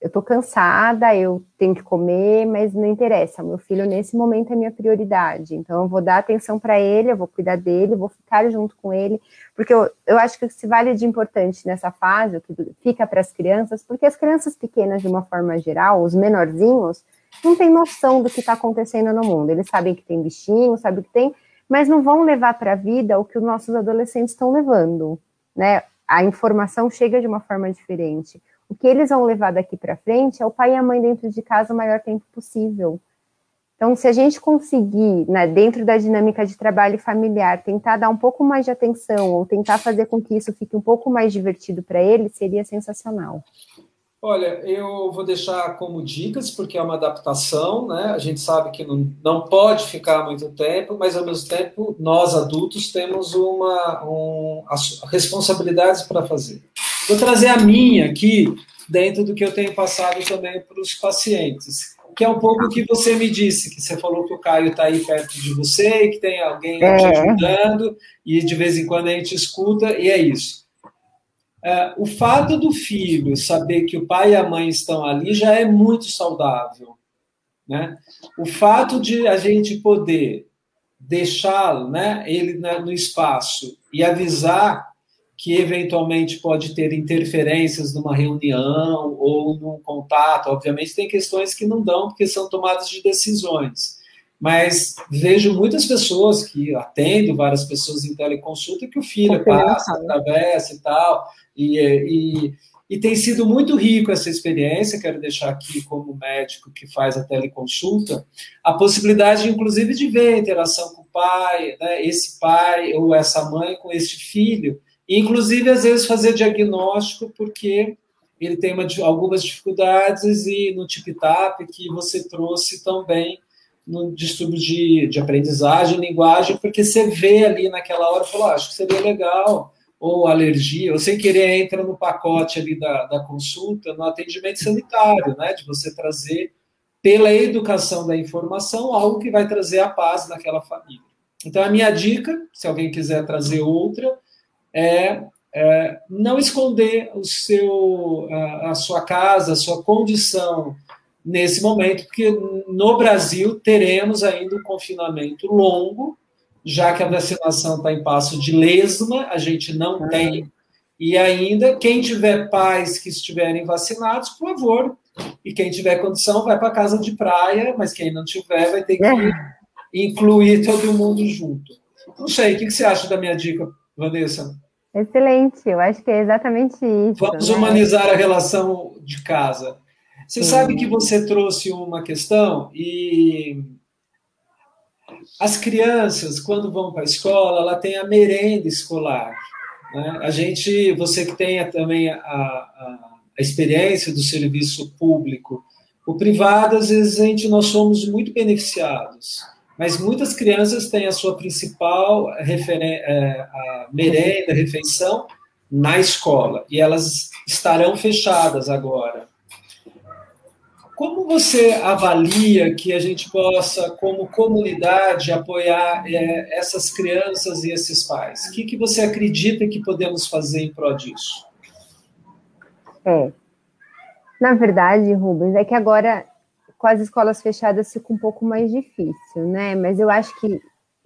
Eu tô cansada, eu tenho que comer, mas não interessa. Meu filho, nesse momento, é minha prioridade. Então, eu vou dar atenção para ele, eu vou cuidar dele, vou ficar junto com ele, porque eu, eu acho que se vale de importante nessa fase, o que fica para as crianças, porque as crianças pequenas, de uma forma geral, os menorzinhos, não têm noção do que está acontecendo no mundo. Eles sabem que tem bichinho, sabem que tem, mas não vão levar para a vida o que os nossos adolescentes estão levando, né? A informação chega de uma forma diferente. O que eles vão levar daqui para frente é o pai e a mãe dentro de casa o maior tempo possível. Então, se a gente conseguir, né, dentro da dinâmica de trabalho familiar, tentar dar um pouco mais de atenção ou tentar fazer com que isso fique um pouco mais divertido para ele, seria sensacional. Olha, eu vou deixar como dicas, porque é uma adaptação, né? A gente sabe que não, não pode ficar muito tempo, mas ao mesmo tempo nós adultos temos uma um, responsabilidades para fazer. Vou trazer a minha aqui, dentro do que eu tenho passado também para os pacientes, que é um pouco o que você me disse, que você falou que o Caio está aí perto de você, e que tem alguém é. te ajudando, e de vez em quando a gente escuta, e é isso é, o fato do filho saber que o pai e a mãe estão ali já é muito saudável. Né? O fato de a gente poder deixá-lo, né, ele no espaço e avisar que eventualmente pode ter interferências numa reunião ou num contato. Obviamente tem questões que não dão porque são tomadas de decisões. Mas vejo muitas pessoas que atendo várias pessoas em teleconsulta que o filho passa, atravessa e tal. E, e, e tem sido muito rico essa experiência, quero deixar aqui como médico que faz a teleconsulta, a possibilidade, inclusive, de ver a interação com o pai, né, esse pai ou essa mãe com esse filho, e, inclusive, às vezes, fazer diagnóstico, porque ele tem uma, algumas dificuldades e no tip-tap que você trouxe também no distúrbio de, de aprendizagem, linguagem, porque você vê ali naquela hora, falou, ah, acho que seria legal ou alergia, ou sem querer entra no pacote ali da, da consulta, no atendimento sanitário, né, de você trazer, pela educação da informação, algo que vai trazer a paz naquela família. Então, a minha dica, se alguém quiser trazer outra, é, é não esconder o seu, a, a sua casa, a sua condição nesse momento, porque no Brasil teremos ainda um confinamento longo, já que a vacinação está em passo de lesma, a gente não tem. E ainda, quem tiver pais que estiverem vacinados, por favor, e quem tiver condição vai para casa de praia, mas quem não tiver vai ter que é. incluir todo mundo junto. Não sei, o que você acha da minha dica, Vanessa? Excelente, eu acho que é exatamente isso. Vamos né? humanizar a relação de casa. Você Sim. sabe que você trouxe uma questão e as crianças, quando vão para a escola, ela tem a merenda escolar. Né? A gente, você que tem também a, a, a, experiência do serviço público, o privado, às vezes, a gente, nós somos muito beneficiados, mas muitas crianças têm a sua principal é, a merenda, a refeição, na escola, e elas estarão fechadas agora. Como você avalia que a gente possa, como comunidade, apoiar é, essas crianças e esses pais? O que, que você acredita que podemos fazer em prol disso? É. Na verdade, Rubens, é que agora com as escolas fechadas fica um pouco mais difícil, né? Mas eu acho que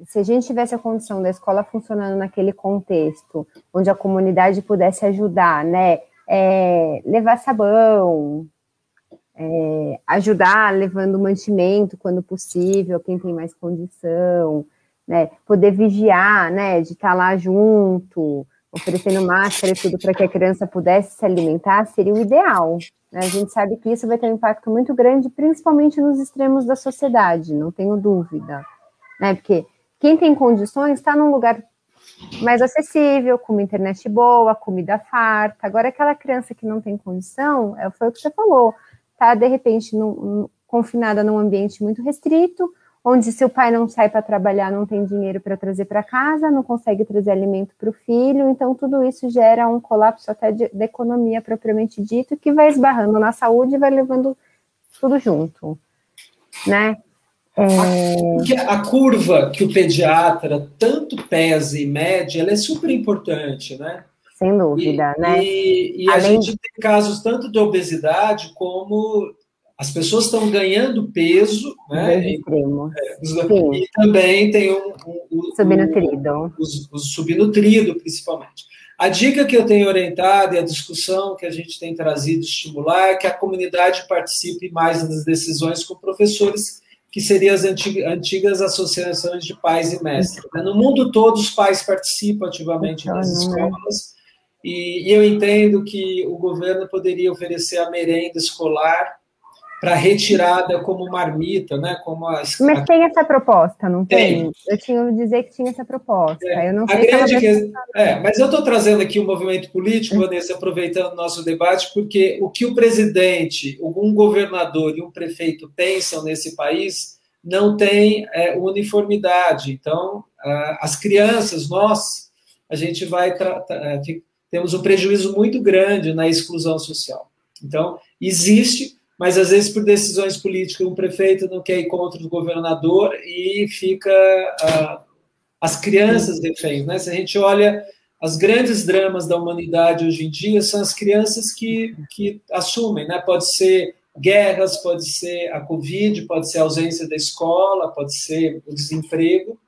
se a gente tivesse a condição da escola funcionando naquele contexto, onde a comunidade pudesse ajudar, né? É, levar sabão, é, ajudar levando mantimento quando possível, quem tem mais condição, né? Poder vigiar, né? De estar lá junto, oferecendo máscara e tudo para que a criança pudesse se alimentar, seria o ideal. Né? A gente sabe que isso vai ter um impacto muito grande, principalmente nos extremos da sociedade, não tenho dúvida. Né? Porque quem tem condições está num lugar mais acessível, com uma internet boa, comida farta. Agora, aquela criança que não tem condição, é, foi o que você falou, está de repente no, confinada num ambiente muito restrito, onde se o pai não sai para trabalhar, não tem dinheiro para trazer para casa, não consegue trazer alimento para o filho, então tudo isso gera um colapso até da economia propriamente dito, que vai esbarrando na saúde e vai levando tudo junto, né? É... A curva que o pediatra tanto pesa e mede, ela é super importante, né? Sem dúvida, e, né? E, e Além... a gente tem casos tanto de obesidade como as pessoas estão ganhando peso, né? Extremo. É, e também tem um, um, um subnutrido. O, o subnutrido, principalmente. A dica que eu tenho orientado e a discussão que a gente tem trazido estimular é que a comunidade participe mais das decisões com professores que seriam as antigas associações de pais e mestres. Né? No mundo todo, os pais participam ativamente das escolas, e, e eu entendo que o governo poderia oferecer a merenda escolar para retirada como marmita, né? Como a, Mas tem essa proposta, não tem? tem? Eu tinha ouvido dizer que tinha essa proposta. É. Eu não sei a grande que... é, mas eu estou trazendo aqui o um movimento político. Vanessa, aproveitando o nosso debate, porque o que o presidente, um governador e um prefeito pensam nesse país não tem é, uniformidade. Então, as crianças, nós, a gente vai é, temos um prejuízo muito grande na exclusão social. Então, existe mas às vezes por decisões políticas o prefeito não quer ir contra o governador e fica uh, as crianças reféns, né? Se a gente olha as grandes dramas da humanidade hoje em dia são as crianças que, que assumem, né? Pode ser guerras, pode ser a Covid, pode ser a ausência da escola, pode ser o desemprego.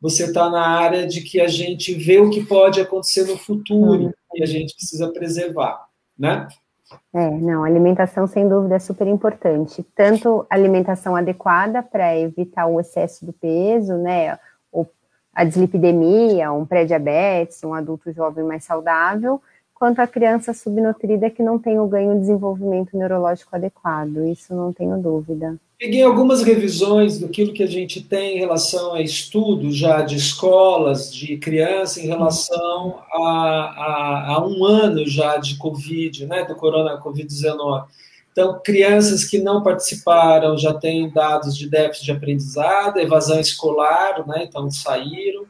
Você está na área de que a gente vê o que pode acontecer no futuro e a gente precisa preservar, né? É, não, alimentação sem dúvida é super importante. Tanto alimentação adequada para evitar o excesso do peso, né? Ou a dislipidemia, um pré-diabetes, um adulto jovem mais saudável, quanto a criança subnutrida que não tem o ganho de desenvolvimento neurológico adequado. Isso não tenho dúvida. Peguei algumas revisões do que a gente tem em relação a estudos já de escolas, de criança, em relação a, a, a um ano já de Covid, né, do corona Covid-19. Então, crianças que não participaram já têm dados de déficit de aprendizado, evasão escolar, né, então saíram,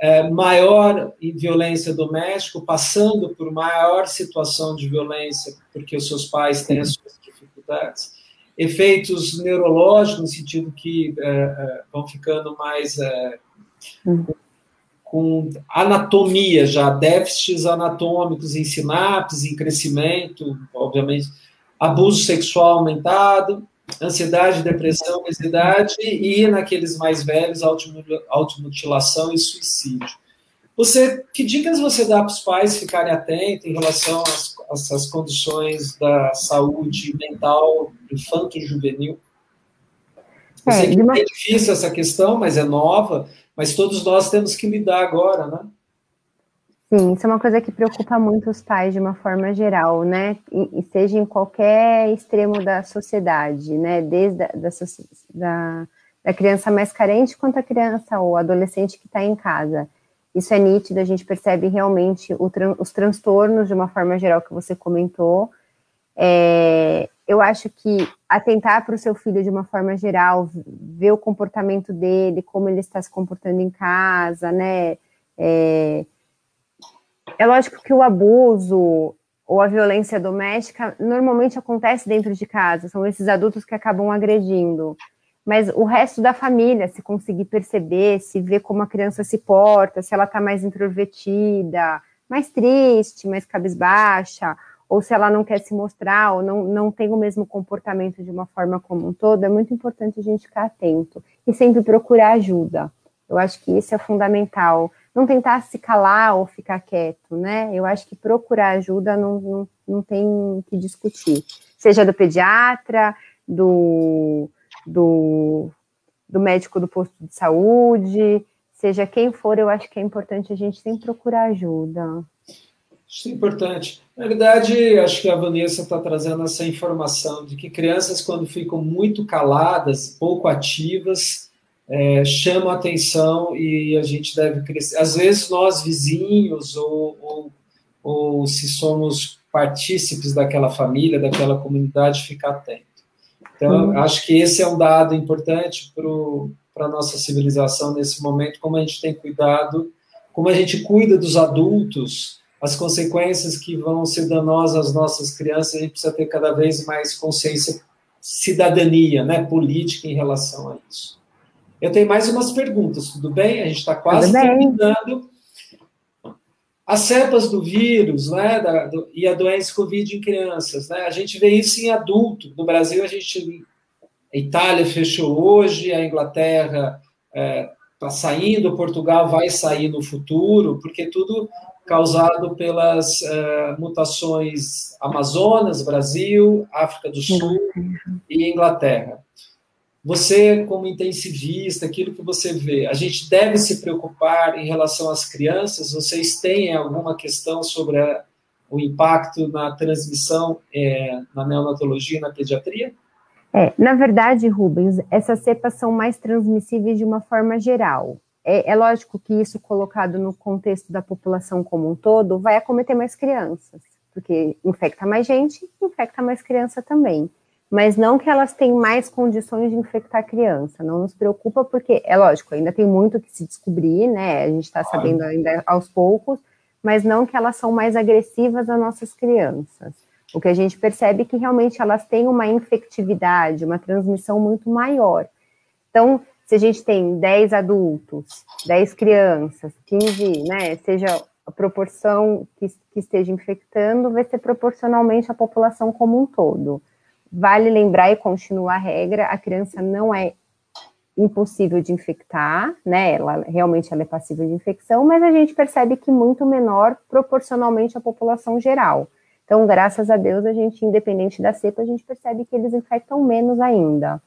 é, maior violência doméstica, passando por maior situação de violência, porque os seus pais têm as suas dificuldades. Efeitos neurológicos, no sentido que é, é, vão ficando mais é, com, com anatomia já, déficits anatômicos em sinapses, em crescimento, obviamente, abuso sexual aumentado, ansiedade, depressão, obesidade e, naqueles mais velhos, automutilação e suicídio. Você, que dicas você dá para os pais ficarem atentos em relação às, às, condições da saúde mental infanto-juvenil? Eu é, sei que é difícil essa questão, mas é nova, mas todos nós temos que lidar agora, né? Sim, isso é uma coisa que preocupa muito os pais de uma forma geral, né? E, seja em qualquer extremo da sociedade, né? Desde a, da, da, da criança mais carente quanto a criança ou adolescente que está em casa. Isso é nítido, a gente percebe realmente tran os transtornos de uma forma geral que você comentou. É, eu acho que atentar para o seu filho de uma forma geral, ver o comportamento dele, como ele está se comportando em casa, né? É, é lógico que o abuso ou a violência doméstica normalmente acontece dentro de casa, são esses adultos que acabam agredindo mas o resto da família, se conseguir perceber, se ver como a criança se porta, se ela está mais introvertida, mais triste, mais cabisbaixa, ou se ela não quer se mostrar, ou não, não tem o mesmo comportamento de uma forma como um todo, é muito importante a gente ficar atento e sempre procurar ajuda, Eu acho que isso é fundamental. Não tentar se calar ou ficar quieto, né? Eu acho que procurar ajuda não, não, não tem que discutir. Seja do pediatra, do, do, do médico do posto de saúde, seja quem for, eu acho que é importante a gente sempre procurar ajuda. Isso é importante. Na verdade, acho que a Vanessa está trazendo essa informação de que crianças, quando ficam muito caladas, pouco ativas, é, chamam atenção e a gente deve crescer. Às vezes, nós vizinhos, ou, ou, ou se somos partícipes daquela família, daquela comunidade, ficar atento. Então, uhum. acho que esse é um dado importante para a nossa civilização nesse momento, como a gente tem cuidado, como a gente cuida dos adultos as consequências que vão ser danosas às nossas crianças, a gente precisa ter cada vez mais consciência, cidadania, né, política em relação a isso. Eu tenho mais umas perguntas, tudo bem? A gente está quase terminando. As cepas do vírus, né, da, do, e a doença Covid em crianças, né? A gente vê isso em adulto. No Brasil, a gente, a Itália fechou hoje, a Inglaterra está é, tá saindo, Portugal vai sair no futuro, porque tudo causado pelas uh, mutações Amazonas, Brasil, África do Sul e Inglaterra. Você, como intensivista, aquilo que você vê, a gente deve se preocupar em relação às crianças? Vocês têm alguma questão sobre a, o impacto na transmissão é, na neonatologia e na pediatria? É, na verdade, Rubens, essas cepas são mais transmissíveis de uma forma geral. É, é, lógico que isso colocado no contexto da população como um todo vai acometer mais crianças, porque infecta mais gente, infecta mais criança também. Mas não que elas têm mais condições de infectar criança, não nos preocupa, porque é lógico, ainda tem muito que se descobrir, né? A gente está sabendo ainda aos poucos, mas não que elas são mais agressivas às nossas crianças. O que a gente percebe é que realmente elas têm uma infectividade, uma transmissão muito maior. Então, se a gente tem 10 adultos, 10 crianças, 15, né, seja a proporção que, que esteja infectando, vai ser proporcionalmente à população como um todo. Vale lembrar e continuar a regra, a criança não é impossível de infectar, né? Ela realmente ela é passível de infecção, mas a gente percebe que muito menor proporcionalmente à população geral. Então, graças a Deus, a gente, independente da cepa, a gente percebe que eles infectam menos ainda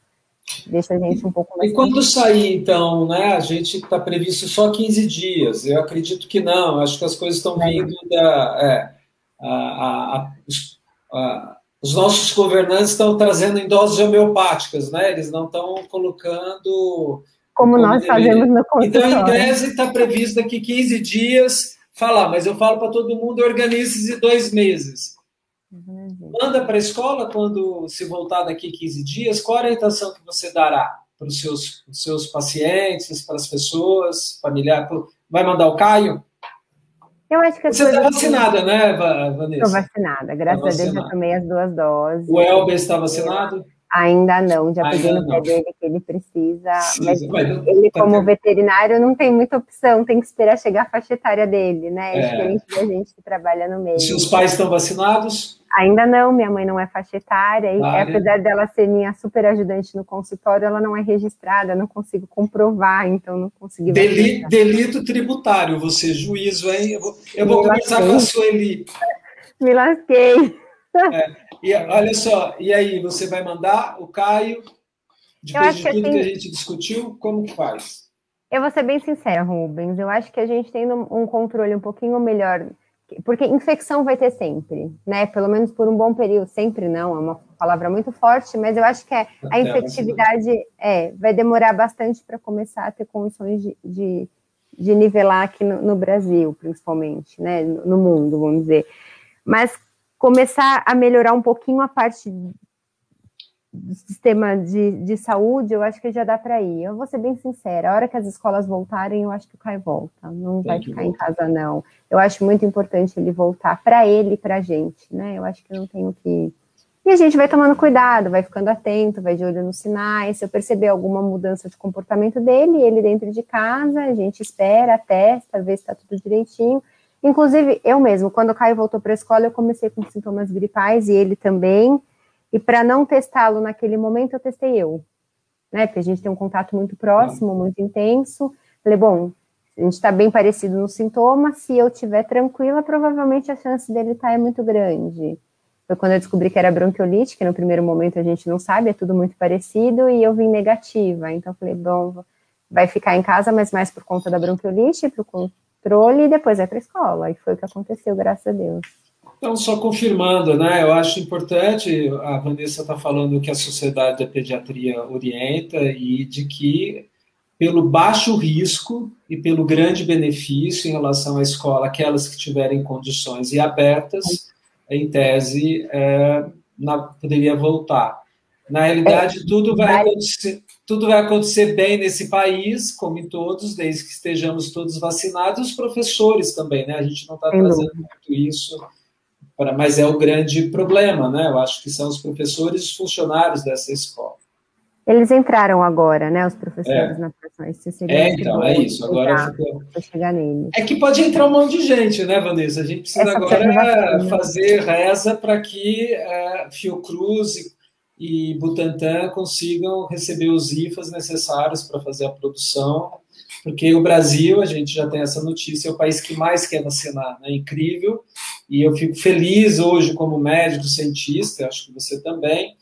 deixa a gente um pouco mais. E quando sair, então, né? A gente está previsto só 15 dias. Eu acredito que não, acho que as coisas estão é. vindo da. É, a, a, a, os, nossos governantes estão trazendo em doses homeopáticas, né? Eles não estão colocando. Como, como nós deveria. fazemos no consultório. Então, em tese, está previsto daqui 15 dias falar, mas eu falo para todo mundo, organize-se dois meses. Manda para a escola quando se voltar daqui 15 dias, qual a orientação que você dará para os seus, seus pacientes, para as pessoas, familiares? Vai mandar o Caio? Eu acho que Você está vacinada, né, Vanessa? Estou vacinada, graças tá a Deus já tomei as duas doses. O Elber está vacinado? Ainda não, já peguei no pé dele que ele precisa, mas ele, tá como veterinário, não tem muita opção, tem que esperar chegar a faixa etária dele, né? É. Diferente da gente que trabalha no meio. Se os pais estão vacinados? Ainda não, minha mãe não é faixa etária, e ah, apesar é. dela ser minha super ajudante no consultório, ela não é registrada, não consigo comprovar, então não consegui. Deli, delito tributário, você, juízo, hein? Eu vou, eu vou conversar com a Sueli. *laughs* Me lasquei. É, e olha só, e aí, você vai mandar o Caio, depois de tudo que, assim, que a gente discutiu, como que faz? Eu vou ser bem sincera, Rubens, eu acho que a gente tendo um controle um pouquinho melhor porque infecção vai ter sempre, né? Pelo menos por um bom período, sempre não, é uma palavra muito forte, mas eu acho que é, a infectividade é, vai demorar bastante para começar a ter condições de, de, de nivelar aqui no, no, Brasil, principalmente, né? No mundo, vamos dizer. Mas começar a melhorar um pouquinho a parte do sistema de, de saúde, eu acho que já dá para ir. Eu vou ser bem sincera, a hora que as escolas voltarem, eu acho que o Caio volta, não vai ficar em casa, não. Eu acho muito importante ele voltar para ele e para a gente, né? Eu acho que eu não tenho que. E a gente vai tomando cuidado, vai ficando atento, vai de olho nos sinais. Se eu perceber alguma mudança de comportamento dele, ele dentro de casa, a gente espera, testa, vê se está tudo direitinho. Inclusive, eu mesmo, quando o Caio voltou para a escola, eu comecei com sintomas gripais e ele também. E para não testá-lo naquele momento, eu testei eu, né? Porque a gente tem um contato muito próximo, muito intenso. Falei, bom, a gente está bem parecido no sintoma, se eu estiver tranquila, provavelmente a chance dele estar tá é muito grande. Foi quando eu descobri que era bronquiolite, que no primeiro momento a gente não sabe, é tudo muito parecido, e eu vim negativa. Então, falei, bom, vai ficar em casa, mas mais por conta da bronquiolite, o controle, e depois vai para a escola. E foi o que aconteceu, graças a Deus. Então, só confirmando, né? Eu acho importante, a Vanessa está falando que a Sociedade da Pediatria orienta e de que, pelo baixo risco e pelo grande benefício em relação à escola, aquelas que tiverem condições e abertas, em tese, é, na, poderia voltar. Na realidade, é, tudo vai acontecer, tudo vai acontecer bem nesse país, como em todos, desde que estejamos todos vacinados, os professores também, né? A gente não está trazendo muito isso para, mas é o grande problema, né? Eu acho que são os professores e os funcionários dessa escola. Eles entraram agora, né? Os professores é. na profissão. É, então, é isso. Agora fica... chegar neles. É que pode entrar um monte de gente, né, Vanessa? A gente precisa Essa agora fazer reza para que é, Fiocruz e, e Butantan consigam receber os IFAs necessários para fazer a produção porque o Brasil, a gente já tem essa notícia, é o país que mais quer vacinar, é né? incrível, e eu fico feliz hoje como médico, cientista, acho que você também,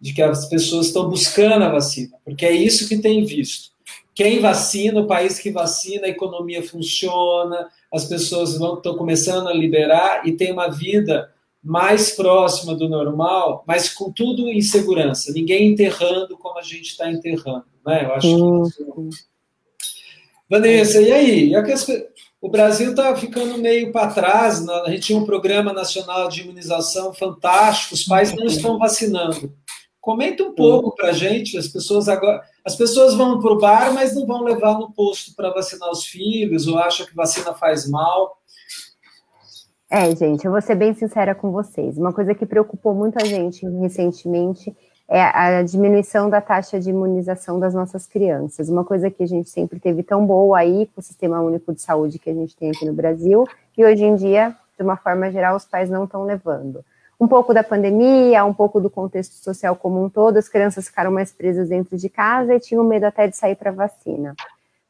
de que as pessoas estão buscando a vacina, porque é isso que tem visto. Quem vacina, o país que vacina, a economia funciona, as pessoas estão começando a liberar e tem uma vida mais próxima do normal, mas com tudo em segurança, ninguém enterrando como a gente está enterrando. Né? Eu acho que isso Vanessa, e aí? O Brasil está ficando meio para trás. Né? A gente tinha um programa nacional de imunização fantástico, os pais não estão vacinando. Comenta um pouco para a gente. As pessoas agora, as pessoas vão para o bar, mas não vão levar no posto para vacinar os filhos, ou acham que vacina faz mal. É, gente, eu vou ser bem sincera com vocês. Uma coisa que preocupou muito a gente recentemente é a diminuição da taxa de imunização das nossas crianças. Uma coisa que a gente sempre teve tão boa aí com o Sistema Único de Saúde que a gente tem aqui no Brasil, e hoje em dia, de uma forma geral, os pais não estão levando. Um pouco da pandemia, um pouco do contexto social como um todo, as crianças ficaram mais presas dentro de casa e tinham medo até de sair para vacina.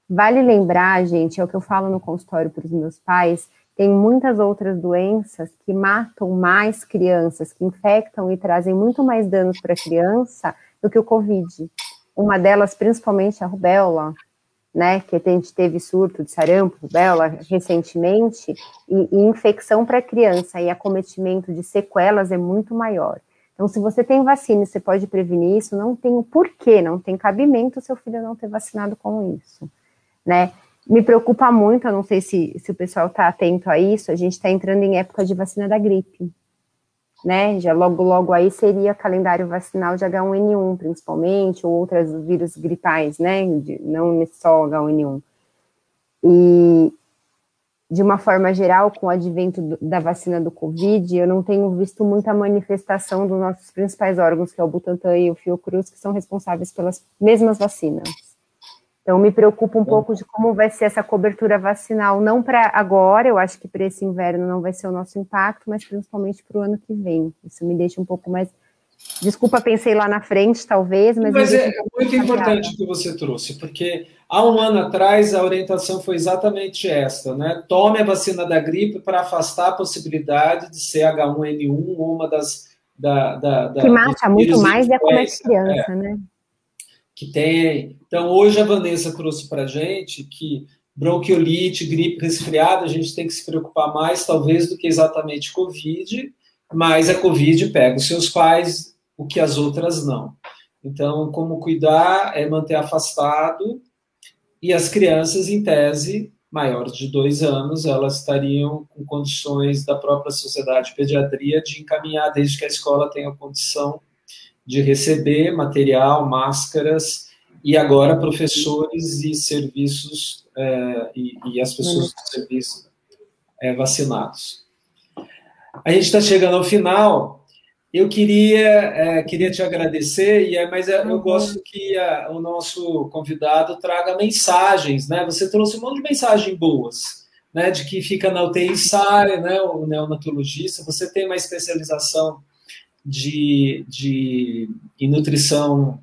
Vale lembrar, gente, é o que eu falo no consultório para os meus pais, tem muitas outras doenças que matam mais crianças, que infectam e trazem muito mais danos para a criança do que o Covid. Uma delas, principalmente a rubéola, né, que a gente teve surto de sarampo, rubéola recentemente, e, e infecção para criança e acometimento de sequelas é muito maior. Então, se você tem vacina e você pode prevenir isso, não tem o porquê, não tem cabimento seu filho não ter vacinado com isso, né? Me preocupa muito, eu não sei se, se o pessoal está atento a isso, a gente está entrando em época de vacina da gripe, né? Já logo, logo aí seria calendário vacinal de H1N1, principalmente, ou outros vírus gripais, né? De, não só H1N1. E, de uma forma geral, com o advento do, da vacina do Covid, eu não tenho visto muita manifestação dos nossos principais órgãos, que é o Butantan e o Fiocruz, que são responsáveis pelas mesmas vacinas. Então, me preocupa um pouco de como vai ser essa cobertura vacinal, não para agora, eu acho que para esse inverno não vai ser o nosso impacto, mas principalmente para o ano que vem. Isso me deixa um pouco mais. Desculpa, pensei lá na frente, talvez, mas. Mas é muito importante o que você trouxe, porque há um ano atrás a orientação foi exatamente esta, né? Tome a vacina da gripe para afastar a possibilidade de ser H1N1 ou uma das. Da, da, da que mata muito mais e acomete criança, é. né? Que tem. Então, hoje a Vanessa trouxe para a gente que bronquiolite, gripe, resfriado, a gente tem que se preocupar mais, talvez, do que exatamente Covid, mas a Covid pega os seus pais, o que as outras não. Então, como cuidar é manter afastado, e as crianças, em tese, maiores de dois anos, elas estariam com condições da própria sociedade de pediatria de encaminhar, desde que a escola tenha condição de receber material, máscaras, e agora professores e serviços, é, e, e, as pessoas do serviço é, vacinados. A gente está chegando ao final. Eu queria, é, queria te agradecer, e é, mas é, eu uhum. gosto que a, o nosso convidado traga mensagens, né? Você trouxe um monte de mensagens boas, né? De que fica na UTI sai, né? O neonatologista. Você tem uma especialização de, de nutrição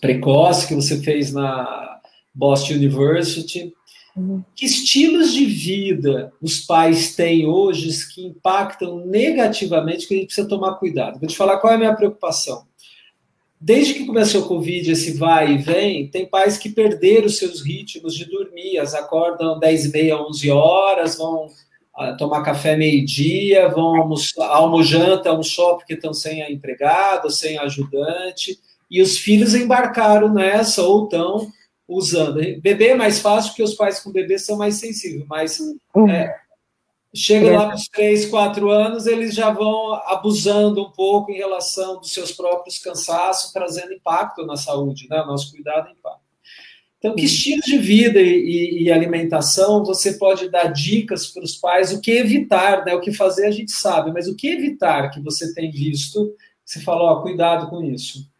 precoce que você fez na Boston University. Uhum. Que estilos de vida os pais têm hoje que impactam negativamente, que a gente precisa tomar cuidado? Vou te falar qual é a minha preocupação. Desde que começou o Covid, esse vai e vem, tem pais que perderam seus ritmos de dormir, as acordam 10 e meia, 11 horas, vão tomar café meio-dia, vão almoçar, almojanta um shopping porque estão sem a empregada, sem ajudante, e os filhos embarcaram nessa ou estão usando. Bebê é mais fácil porque os pais com bebê são mais sensíveis, mas uhum. é, chega lá nos três, quatro anos, eles já vão abusando um pouco em relação dos seus próprios cansaços, trazendo impacto na saúde, né? Nosso cuidado é impacto. Então, que estilo de vida e, e, alimentação você pode dar dicas para os pais? O que evitar, né? O que fazer a gente sabe, mas o que evitar que você tem visto? Você falou, ó, cuidado com isso.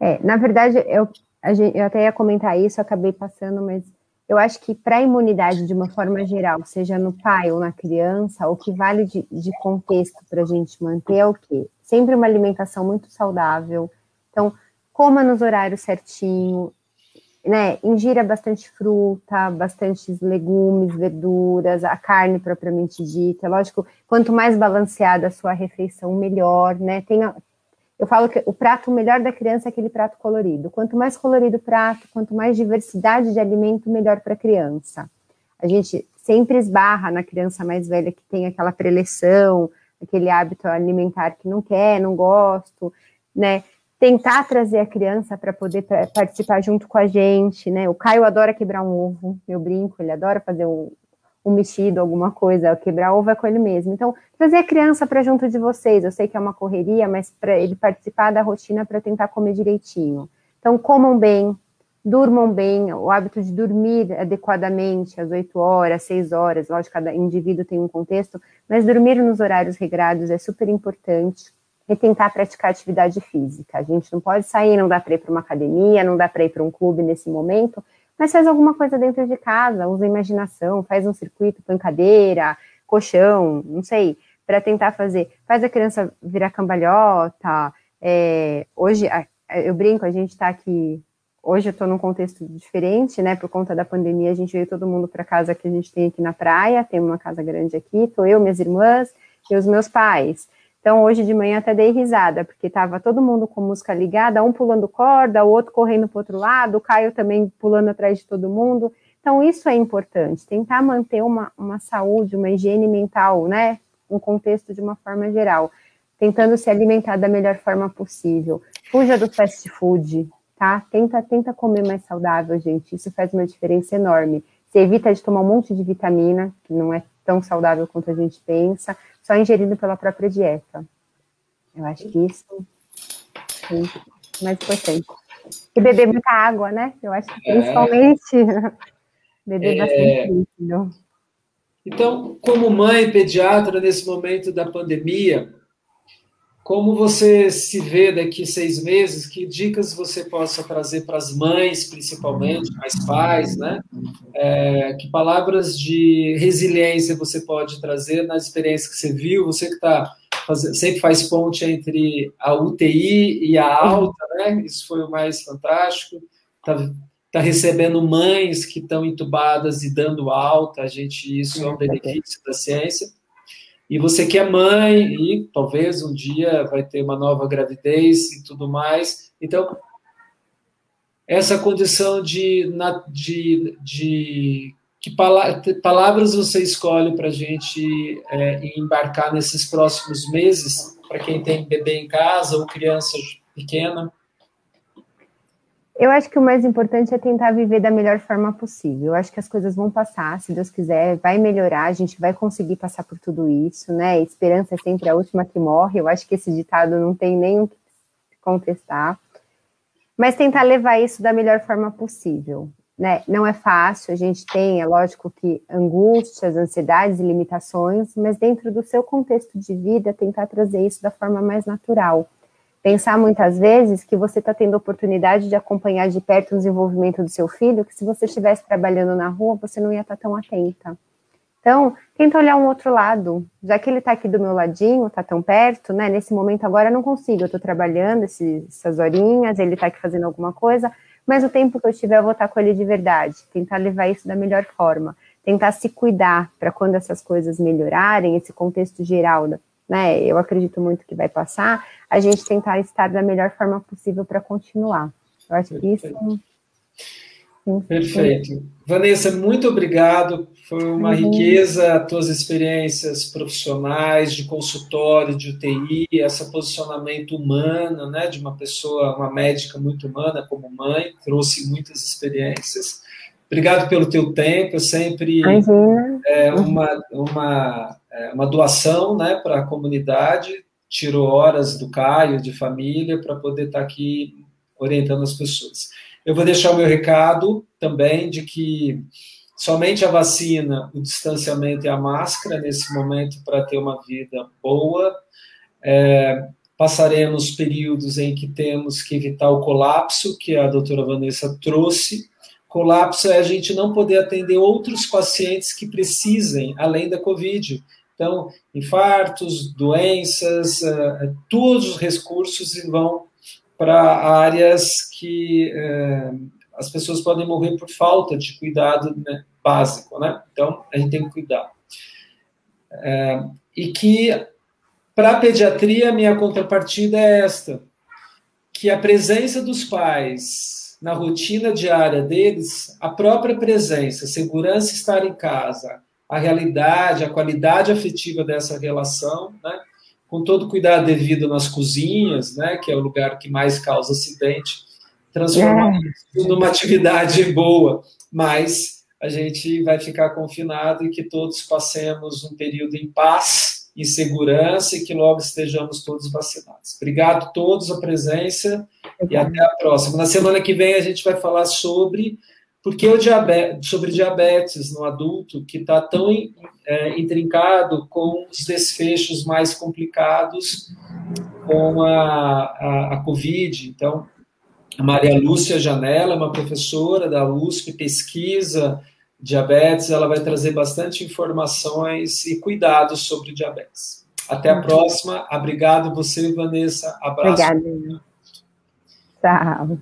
É, na verdade, eu, gente, eu até ia comentar isso, acabei passando, mas eu acho que para a imunidade, de uma forma geral, seja no pai ou na criança, o que vale de, de contexto para a gente manter é o quê? Sempre uma alimentação muito saudável. Então, coma nos horários certinho, né, ingira bastante fruta, bastante legumes, verduras, a carne propriamente dita. Lógico, quanto mais balanceada a sua refeição, melhor, né? Tem, eu falo que o prato melhor da criança é aquele prato colorido. Quanto mais colorido o prato, quanto mais diversidade de alimento, melhor para a criança. A gente sempre esbarra na criança mais velha que tem aquela preleção, aquele hábito alimentar que não quer, não gosto, né? Tentar trazer a criança para poder participar junto com a gente, né? O Caio adora quebrar um ovo, eu brinco, ele adora fazer um, um mexido, alguma coisa, quebrar ovo é com ele mesmo. Então, trazer a criança para junto de vocês, eu sei que é uma correria, mas para ele participar da rotina para tentar comer direitinho. Então, comam bem, durmam bem, o hábito de dormir adequadamente, às 8 horas, 6 horas, lógico, cada indivíduo tem um contexto, mas dormir nos horários regrados é super importante e tentar praticar atividade física. A gente não pode sair, não dá para ir para uma academia, não dá para ir para um clube nesse momento, mas faz alguma coisa dentro de casa, usa a imaginação, faz um circuito, põe cadeira, colchão, não sei, para tentar fazer. Faz a criança virar cambalhota. É, hoje, eu brinco, a gente está aqui. Hoje eu estou num contexto diferente, né? Por conta da pandemia, a gente veio todo mundo para casa que a gente tem aqui na praia, tem uma casa grande aqui, estou eu, minhas irmãs e os meus pais. Então, hoje de manhã até dei risada, porque estava todo mundo com música ligada, um pulando corda, o outro correndo para o outro lado, o Caio também pulando atrás de todo mundo. Então, isso é importante, tentar manter uma, uma saúde, uma higiene mental, né? Um contexto de uma forma geral, tentando se alimentar da melhor forma possível. Fuja do fast food, tá? Tenta, tenta comer mais saudável, gente. Isso faz uma diferença enorme. Você evita de tomar um monte de vitamina, que não é tão saudável quanto a gente pensa só ingerido pela própria dieta. Eu acho que isso é mais importante. E beber muita água, né? Eu acho que é. principalmente *laughs* é. beber bastante líquido. Então, como mãe pediatra nesse momento da pandemia, como você se vê daqui seis meses? Que dicas você possa trazer para as mães, principalmente, mais pais, né? É, que palavras de resiliência você pode trazer na experiência que você viu? Você que está sempre faz ponte entre a UTI e a alta, né? Isso foi o mais fantástico. Está tá recebendo mães que estão entubadas e dando alta. A gente isso é um benefício da ciência e você que é mãe e talvez um dia vai ter uma nova gravidez e tudo mais. Então, essa condição de, de, de que palavras você escolhe para a gente é, embarcar nesses próximos meses, para quem tem bebê em casa ou criança pequena? Eu acho que o mais importante é tentar viver da melhor forma possível. Eu acho que as coisas vão passar, se Deus quiser, vai melhorar, a gente vai conseguir passar por tudo isso, né? Esperança é sempre a última que morre. Eu acho que esse ditado não tem nem o que contestar. Mas tentar levar isso da melhor forma possível, né? Não é fácil, a gente tem, é lógico que angústias, ansiedades e limitações, mas dentro do seu contexto de vida, tentar trazer isso da forma mais natural Pensar muitas vezes que você está tendo oportunidade de acompanhar de perto o desenvolvimento do seu filho, que se você estivesse trabalhando na rua, você não ia estar tá tão atenta. Então, tenta olhar um outro lado. Já que ele está aqui do meu ladinho, está tão perto, né? Nesse momento agora eu não consigo, eu estou trabalhando essas horinhas, ele está aqui fazendo alguma coisa, mas o tempo que eu tiver eu vou estar com ele de verdade, tentar levar isso da melhor forma, tentar se cuidar para quando essas coisas melhorarem, esse contexto geral, né, eu acredito muito que vai passar, a gente tentar estar da melhor forma possível para continuar. Eu acho que isso Perfeito. Vanessa, muito obrigado. Foi uma uhum. riqueza as tuas experiências profissionais, de consultório, de UTI, esse posicionamento humano, né, de uma pessoa, uma médica muito humana como mãe, trouxe muitas experiências. Obrigado pelo teu tempo, é sempre é, uma, uma, é, uma doação né, para a comunidade, tirou horas do Caio, de família, para poder estar aqui orientando as pessoas. Eu vou deixar o meu recado também de que somente a vacina, o distanciamento e a máscara nesse momento para ter uma vida boa. É, passaremos períodos em que temos que evitar o colapso, que a doutora Vanessa trouxe. Colapso é a gente não poder atender outros pacientes que precisem, além da Covid. Então, infartos, doenças, uh, todos os recursos vão para áreas que é, as pessoas podem morrer por falta de cuidado né, básico, né? Então, a gente tem que cuidar. É, e que, para a pediatria, minha contrapartida é esta, que a presença dos pais na rotina diária deles, a própria presença, segurança estar em casa, a realidade, a qualidade afetiva dessa relação, né? com todo cuidado devido nas cozinhas, né, que é o lugar que mais causa acidente, transformar é. isso numa atividade *laughs* boa, mas a gente vai ficar confinado e que todos passemos um período em paz, em segurança e que logo estejamos todos vacinados. Obrigado a todos a presença e até a próxima. Na semana que vem a gente vai falar sobre porque o diabetes, sobre diabetes no adulto, que está tão é, intrincado com os desfechos mais complicados com a, a, a Covid. Então, a Maria Lúcia Janela, uma professora da USP, pesquisa diabetes, ela vai trazer bastante informações e cuidados sobre diabetes. Até a próxima. Obrigado você, Vanessa. Abraço. Obrigada. Tchau.